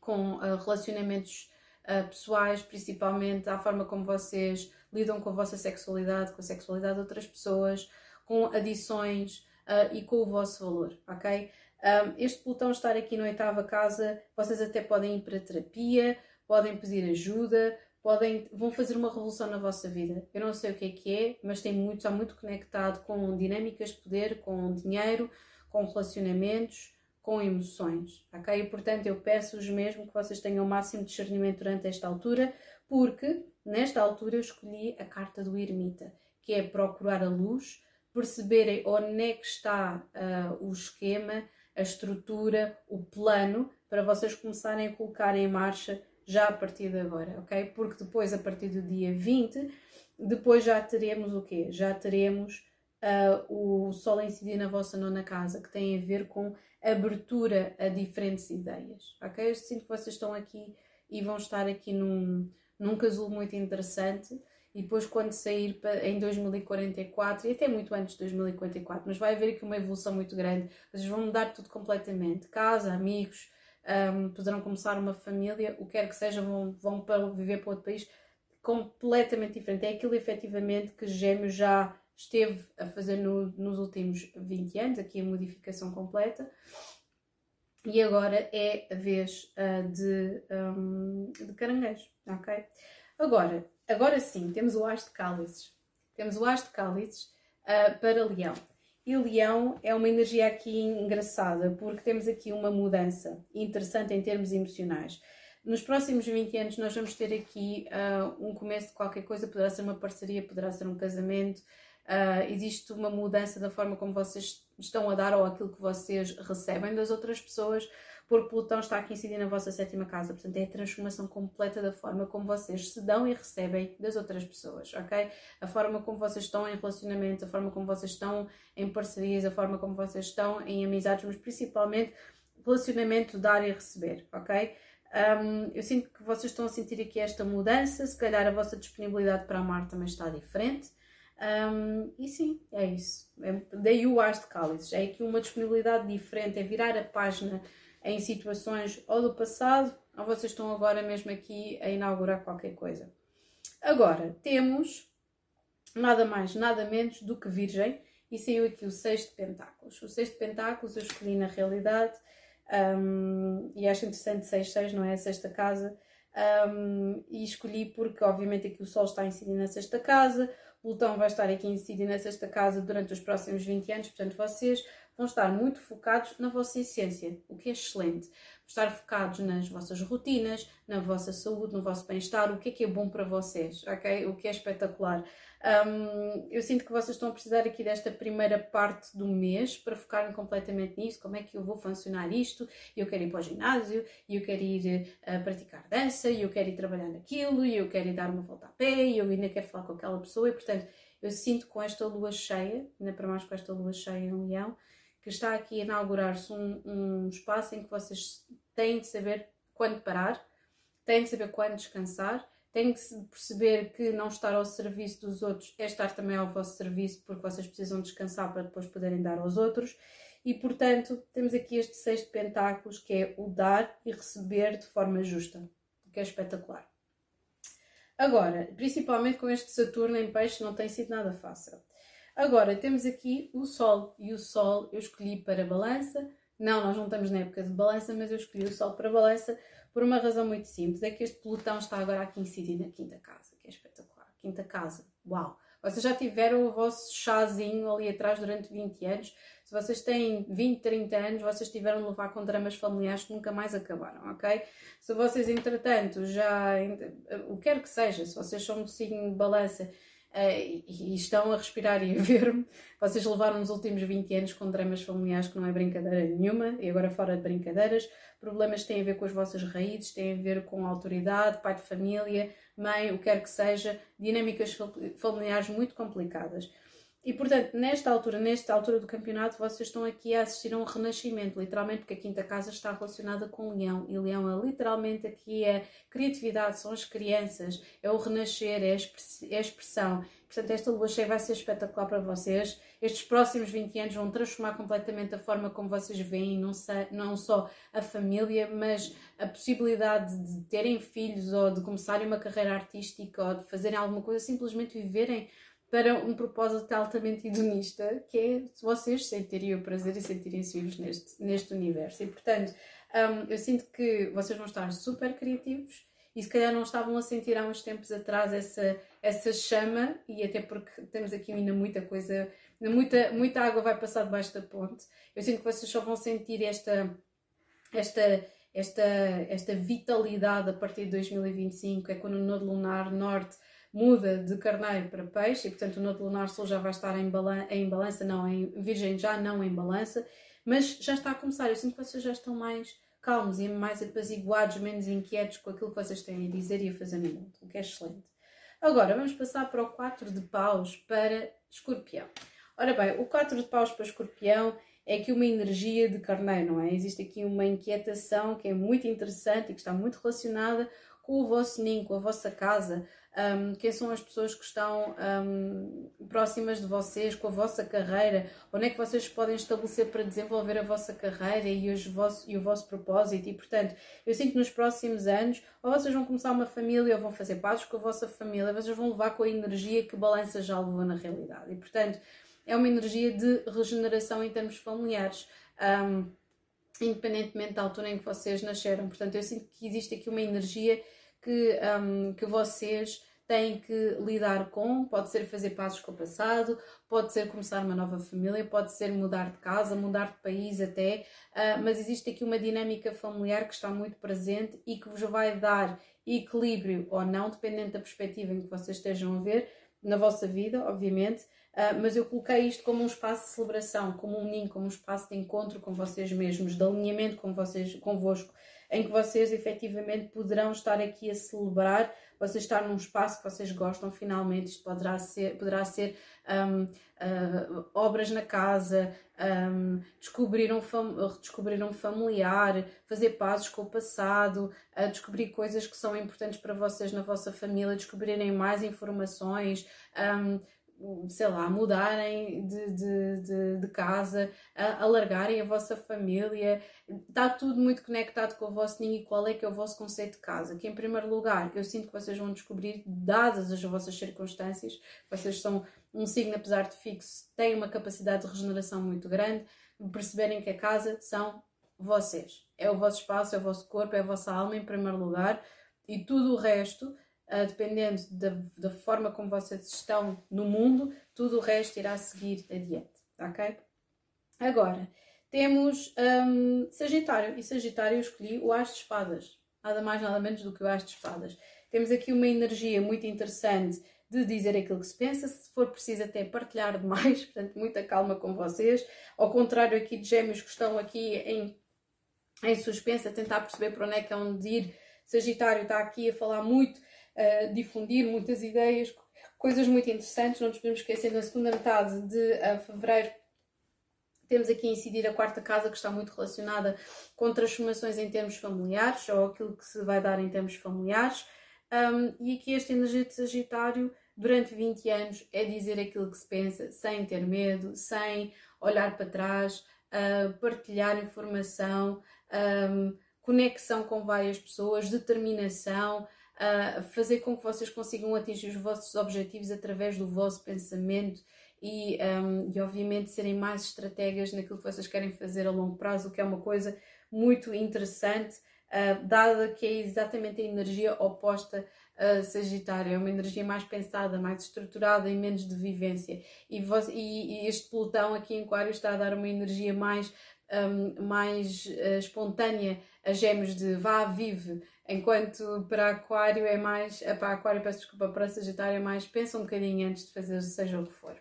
A: com uh, relacionamentos uh, pessoais, principalmente à forma como vocês lidam com a vossa sexualidade, com a sexualidade de outras pessoas, com adições uh, e com o vosso valor, ok? Um, este Plutão estar aqui na oitava casa, vocês até podem ir para terapia, podem pedir ajuda, podem, vão fazer uma revolução na vossa vida. Eu não sei o que é que é, mas tem muito, está muito conectado com dinâmicas de poder, com dinheiro, com relacionamentos, com emoções, ok? E portanto eu peço-vos mesmo que vocês tenham o máximo discernimento durante esta altura, porque nesta altura eu escolhi a carta do ermita, que é procurar a luz, perceberem onde é que está uh, o esquema, a estrutura, o plano, para vocês começarem a colocar em marcha já a partir de agora, ok? Porque depois, a partir do dia 20, depois já teremos o quê? Já teremos uh, o Sol incidir na vossa nona casa, que tem a ver com abertura a diferentes ideias, ok? Eu sinto que vocês estão aqui e vão estar aqui num, num casulo muito interessante e depois quando sair em 2044 e até muito antes de 2044, mas vai haver aqui uma evolução muito grande, vocês vão mudar tudo completamente, casa, amigos, um, poderão começar uma família, o que quer que seja, vão, vão para viver para outro país completamente diferente. É aquilo efetivamente que Gêmeos já esteve a fazer no, nos últimos 20 anos, aqui a modificação completa, e agora é a vez uh, de, um, de caranguejo, ok? Agora, agora sim, temos o as de cálices. Temos o as de cálices uh, para leão. E leão é uma energia aqui engraçada, porque temos aqui uma mudança interessante em termos emocionais. Nos próximos 20 anos nós vamos ter aqui uh, um começo de qualquer coisa, poderá ser uma parceria, poderá ser um casamento, Uh, existe uma mudança da forma como vocês estão a dar ou aquilo que vocês recebem das outras pessoas, porque Plutão está aqui incidindo na vossa sétima casa, portanto é a transformação completa da forma como vocês se dão e recebem das outras pessoas, ok? A forma como vocês estão em relacionamentos, a forma como vocês estão em parcerias, a forma como vocês estão em amizades, mas principalmente relacionamento dar e receber, ok? Um, eu sinto que vocês estão a sentir aqui esta mudança, se calhar a vossa disponibilidade para amar também está diferente. Um, e sim, é isso. É, daí o As de Cálices. É aqui uma disponibilidade diferente, é virar a página em situações ou do passado, ou vocês estão agora mesmo aqui a inaugurar qualquer coisa. Agora, temos nada mais, nada menos do que Virgem, e saiu aqui o Seis de Pentáculos. O Seis de Pentáculos eu escolhi na realidade, um, e acho interessante 6-6, não é? A sexta casa, um, e escolhi porque, obviamente, aqui o Sol está incidindo na sexta casa, Plutão vai estar aqui incidindo na sexta casa durante os próximos 20 anos, portanto, vocês vão estar muito focados na vossa essência, o que é excelente. estar focados nas vossas rotinas, na vossa saúde, no vosso bem-estar, o que é que é bom para vocês, ok? O que é espetacular. Um, eu sinto que vocês estão a precisar aqui desta primeira parte do mês para focarem completamente nisso, como é que eu vou funcionar isto, eu quero ir para o ginásio, eu quero ir uh, praticar dança, eu quero ir trabalhar naquilo, eu quero ir dar uma volta a pé, eu ainda quero falar com aquela pessoa. E, portanto, eu sinto com esta lua cheia, ainda para mais com esta lua cheia em Leão, que está aqui a inaugurar-se um, um espaço em que vocês têm de saber quando parar, têm de saber quando descansar tem que perceber que não estar ao serviço dos outros é estar também ao vosso serviço, porque vocês precisam descansar para depois poderem dar aos outros. E portanto, temos aqui este seis de pentáculos que é o dar e receber de forma justa, o que é espetacular. Agora, principalmente com este Saturno em peixe, não tem sido nada fácil. Agora, temos aqui o Sol, e o Sol eu escolhi para balança. Não, nós não estamos na época de balança, mas eu escolhi o Sol para balança por uma razão muito simples, é que este pelotão está agora aqui incidido na quinta casa, que é espetacular. Quinta casa, uau! Vocês já tiveram o vosso chazinho ali atrás durante 20 anos. Se vocês têm 20, 30 anos, vocês tiveram de levar com dramas familiares que nunca mais acabaram, ok? Se vocês, entretanto, já. O que quer que seja, se vocês são um signo de balança Uh, e estão a respirar e a ver-me. Vocês levaram nos últimos 20 anos com dramas familiares que não é brincadeira nenhuma, e agora fora de brincadeiras. Problemas têm a ver com as vossas raízes, têm a ver com autoridade, pai de família, mãe, o que quer que seja, dinâmicas familiares muito complicadas. E portanto, nesta altura, nesta altura do campeonato, vocês estão aqui a assistir a um renascimento, literalmente, porque a quinta casa está relacionada com Leão. E Leão é literalmente aqui a criatividade, são as crianças, é o renascer, é a expressão. Portanto, esta lua cheia vai ser espetacular para vocês. Estes próximos 20 anos vão transformar completamente a forma como vocês veem, não, não só a família, mas a possibilidade de terem filhos ou de começarem uma carreira artística ou de fazerem alguma coisa, simplesmente viverem para um propósito altamente hedonista, que é vocês sentirem o prazer e sentirem-se vivos neste, neste universo. E, portanto, um, eu sinto que vocês vão estar super criativos e se calhar não estavam a sentir há uns tempos atrás essa, essa chama, e até porque temos aqui ainda muita coisa, muita, muita água vai passar debaixo da ponte. Eu sinto que vocês só vão sentir esta, esta, esta, esta vitalidade a partir de 2025, é quando o Nodo Lunar Norte muda de carneiro para peixe e, portanto, o nodo lunar sul já vai estar em, balan em balança, não em virgem, já não em balança, mas já está a começar. Eu sinto que vocês já estão mais calmos e mais apaziguados, menos inquietos com aquilo que vocês têm a dizer e a fazer no mundo, o que é excelente. Agora, vamos passar para o 4 de paus para escorpião. Ora bem, o 4 de paus para escorpião é aqui uma energia de carneiro, não é? Existe aqui uma inquietação que é muito interessante e que está muito relacionada com o vosso ninho, com a vossa casa, um, quem são as pessoas que estão um, próximas de vocês, com a vossa carreira, onde é que vocês podem estabelecer para desenvolver a vossa carreira e, os vosso, e o vosso propósito. E portanto, eu sinto que nos próximos anos, ou vocês vão começar uma família, ou vão fazer pazes com a vossa família, vocês vão levar com a energia que balança já levou na realidade. E portanto, é uma energia de regeneração em termos familiares. Um, independentemente da altura em que vocês nasceram. Portanto, eu sinto que existe aqui uma energia que, um, que vocês têm que lidar com. Pode ser fazer passos com o passado, pode ser começar uma nova família, pode ser mudar de casa, mudar de país até, uh, mas existe aqui uma dinâmica familiar que está muito presente e que vos vai dar equilíbrio ou não, dependendo da perspectiva em que vocês estejam a ver na vossa vida, obviamente. Uh, mas eu coloquei isto como um espaço de celebração, como um ninho, como um espaço de encontro com vocês mesmos, de alinhamento com vocês, convosco, em que vocês efetivamente poderão estar aqui a celebrar, vocês estar num espaço que vocês gostam finalmente, isto poderá ser, poderá ser um, uh, obras na casa, um, descobrir, um fam descobrir um familiar, fazer pazes com o passado, uh, descobrir coisas que são importantes para vocês na vossa família, descobrirem mais informações, um, sei lá, mudarem de, de, de, de casa, alargarem a vossa família, está tudo muito conectado com o vosso ninho e qual é que é o vosso conceito de casa. Que em primeiro lugar, eu sinto que vocês vão descobrir, dadas as vossas circunstâncias, vocês são um signo, apesar de fixo, têm uma capacidade de regeneração muito grande, perceberem que a casa são vocês. É o vosso espaço, é o vosso corpo, é a vossa alma em primeiro lugar e tudo o resto uh, dependendo da, da, forma como vocês estão no mundo, tudo o resto irá seguir adiante, ok? Agora, temos um, Sagitário, e Sagitário eu escolhi o As de Espadas, nada mais nada menos do que o As de Espadas. Temos aqui uma energia muito interessante de dizer aquilo que se pensa, se for preciso até partilhar demais, portanto, muita calma com vocês. Ao contrário aqui de gêmeos que estão aqui em, em suspensa, a tentar perceber para onde é que é onde ir. Sagitário está aqui a falar muito, a difundir muitas ideias, coisas muito interessantes. Não nos podemos esquecer, na segunda metade de uh, fevereiro, temos aqui a incidir a quarta casa, que está muito relacionada com transformações em termos familiares, ou aquilo que se vai dar em termos familiares. Um, e aqui esta energia de Sagitário, durante 20 anos, é dizer aquilo que se pensa, sem ter medo, sem olhar para trás, uh, partilhar informação, um, conexão com várias pessoas, determinação, uh, fazer com que vocês consigam atingir os vossos objetivos através do vosso pensamento e, um, e obviamente serem mais estrategas naquilo que vocês querem fazer a longo prazo, o que é uma coisa muito interessante, uh, dada que é exatamente a energia oposta a Sagitário, é uma energia mais pensada, mais estruturada e menos de vivência. E, você, e, e este Plutão aqui em Aquário está a dar uma energia mais, um, mais uh, espontânea a gêmeos de vá, vive, enquanto para Aquário é mais, eh, para Aquário, peço desculpa, para Sagitário é mais pensa um bocadinho antes de fazer seja o que for.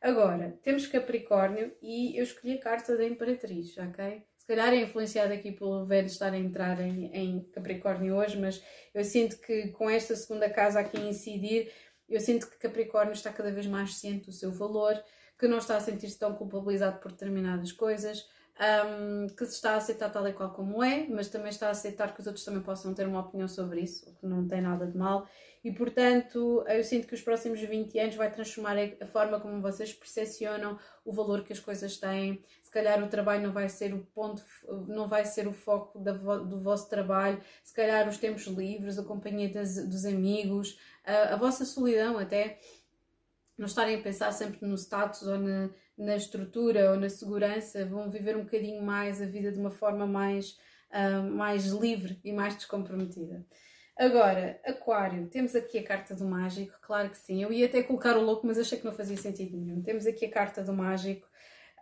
A: Agora, temos Capricórnio e eu escolhi a carta da Imperatriz, ok? Se calhar é influenciada aqui pelo velho estar a entrar em, em Capricórnio hoje, mas eu sinto que com esta segunda casa aqui a incidir, eu sinto que Capricórnio está cada vez mais ciente do seu valor, que não está a sentir-se tão culpabilizado por determinadas coisas, um, que se está a aceitar tal e qual como é, mas também está a aceitar que os outros também possam ter uma opinião sobre isso, o que não tem nada de mal. E portanto, eu sinto que os próximos 20 anos vai transformar a forma como vocês percepcionam o valor que as coisas têm. Se calhar o trabalho não vai ser o ponto, não vai ser o foco do vosso trabalho, se calhar os tempos livres, a companhia dos amigos, a, a vossa solidão até não estarem a pensar sempre no status ou na, na, estrutura ou na segurança, vão viver um bocadinho mais a vida de uma forma mais, uh, mais livre e mais descomprometida. Agora, Aquário, temos aqui a carta do mágico, claro que sim. Eu ia até colocar o louco, mas achei que não fazia sentido nenhum. Temos aqui a carta do mágico,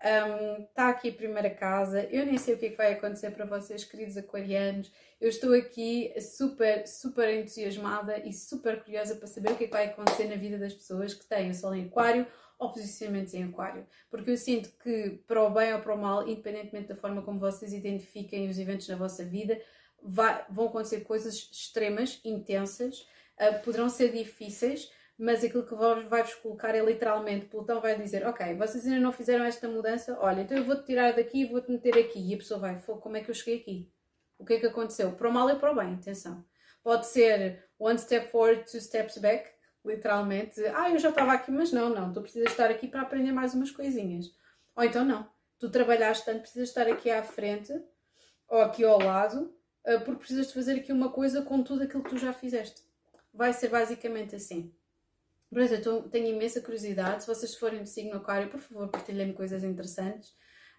A: Está um, aqui a primeira casa. Eu nem sei o que, é que vai acontecer para vocês, queridos aquarianos. Eu estou aqui super, super entusiasmada e super curiosa para saber o que, é que vai acontecer na vida das pessoas que têm o Sol em Aquário ou posicionamentos em Aquário. Porque eu sinto que, para o bem ou para o mal, independentemente da forma como vocês identifiquem os eventos na vossa vida, vai, vão acontecer coisas extremas, intensas, uh, poderão ser difíceis mas aquilo que vai-vos colocar é literalmente, Plutão vai dizer, ok, vocês ainda não fizeram esta mudança, olha, então eu vou-te tirar daqui e vou-te meter aqui. E a pessoa vai, como é que eu cheguei aqui? O que é que aconteceu? Para o mal e para o bem, atenção. Pode ser one step forward, two steps back, literalmente. Ah, eu já estava aqui, mas não, não, tu precisas estar aqui para aprender mais umas coisinhas. Ou então não, tu trabalhaste tanto, precisas estar aqui à frente, ou aqui ao lado, eh, porque precisas de fazer aqui uma coisa com tudo aquilo que tu já fizeste. Vai ser basicamente assim. Por exemplo, eu tenho imensa curiosidade. Se vocês forem do signo aquário, por favor, partilhem coisas interessantes.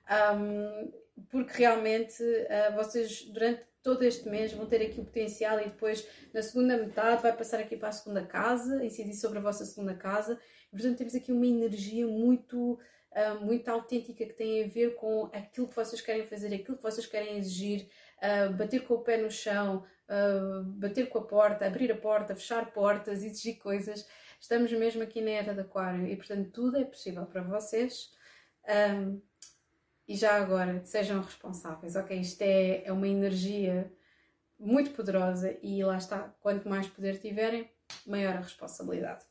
A: Um, porque realmente uh, vocês, durante todo este mês, vão ter aqui o potencial e depois, na segunda metade, vai passar aqui para a segunda casa, incidir sobre a vossa segunda casa. Portanto, temos aqui uma energia muito, uh, muito autêntica que tem a ver com aquilo que vocês querem fazer, aquilo que vocês querem exigir, uh, bater com o pé no chão, bater com a porta, abrir a porta, fechar portas, exigir coisas. Estamos mesmo aqui na era de Aquário e, portanto, tudo é possível para vocês. Um, e já agora, sejam responsáveis, ok? Isto é, é uma energia muito poderosa e lá está, quanto mais poder tiverem, maior a responsabilidade.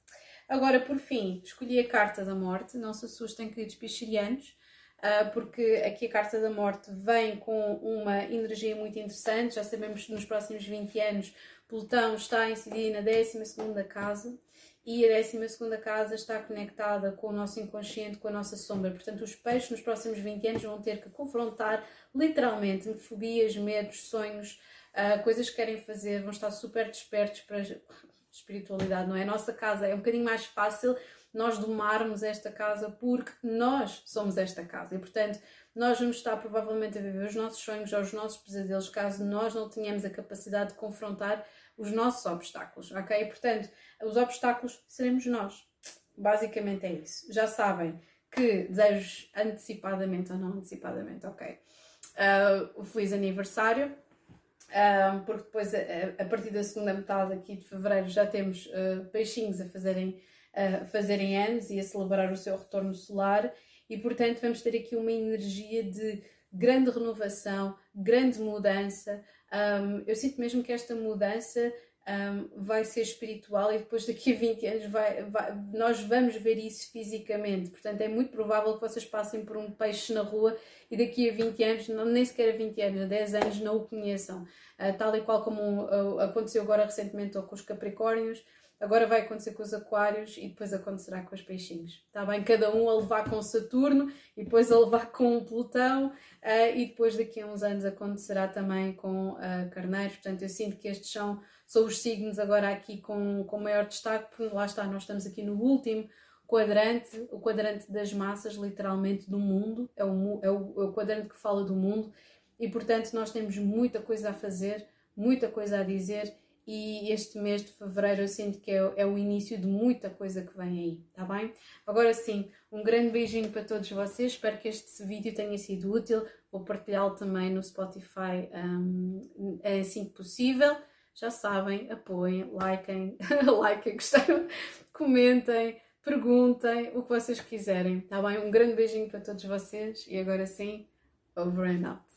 A: Agora, por fim, escolhi a carta da morte. Não se assustem, queridos pichirianos, ah, porque aqui a carta da morte vem com uma energia muito interessante. Já sabemos que nos próximos 20 anos Plutão está a incidir na 12 casa e a 12 casa está conectada com o nosso inconsciente, com a nossa sombra. Portanto, os peixes nos próximos 20 anos vão ter que confrontar literalmente fobias, medos, sonhos, uh, coisas que querem fazer, vão estar super despertos para espiritualidade, não é? A nossa casa é um bocadinho mais fácil nós domarmos esta casa porque nós somos esta casa e, portanto, nós vamos estar provavelmente a viver os nossos sonhos ou os nossos pesadelos caso nós não tenhamos a capacidade de confrontar os nossos obstáculos, ok? Portanto, os obstáculos seremos nós. Basicamente é isso. Já sabem que desejo antecipadamente ou não antecipadamente, ok. Uh, o feliz aniversário, uh, porque depois a, a, partir da segunda metade aqui de fevereiro já temos uh, peixinhos a fazerem, a fazerem anos e a celebrar o seu retorno solar e portanto vamos ter aqui uma energia de grande renovação, grande mudança. Um, eu sinto mesmo que esta mudança um, vai ser espiritual e depois daqui a 20 anos vai, vai, nós vamos ver isso fisicamente. Portanto, é muito provável que vocês passem por um peixe na rua e daqui a 20 anos, não, nem sequer a 20 anos, a 10 anos, não o conheçam. Uh, tal e qual como uh, aconteceu agora recentemente com os Capricórnios, agora vai acontecer com os Aquários e depois acontecerá com os Peixinhos. Está bem? Cada um a levar com Saturno e depois a levar com Plutão uh, e depois daqui a uns anos acontecerá também com Carneiros. Portanto, eu sinto que estes são são os signos agora aqui com, com maior destaque, porque lá está, nós estamos aqui no último quadrante, o quadrante das massas, literalmente, do mundo, é o, é o, é o quadrante que fala do mundo, e portanto nós temos muita coisa a fazer, muita coisa a dizer, e este mês de fevereiro eu sinto que é, é, o início de muita coisa que vem aí, tá bem? Agora sim, um grande beijinho para todos vocês, espero que este vídeo tenha sido útil, vou partilhá-lo também no Spotify um, assim que possível já sabem, apoiem, likem, likem, gostaram, comentem, perguntem o que vocês quiserem, tá bem? Um grande beijinho para todos vocês e agora sim, over and out.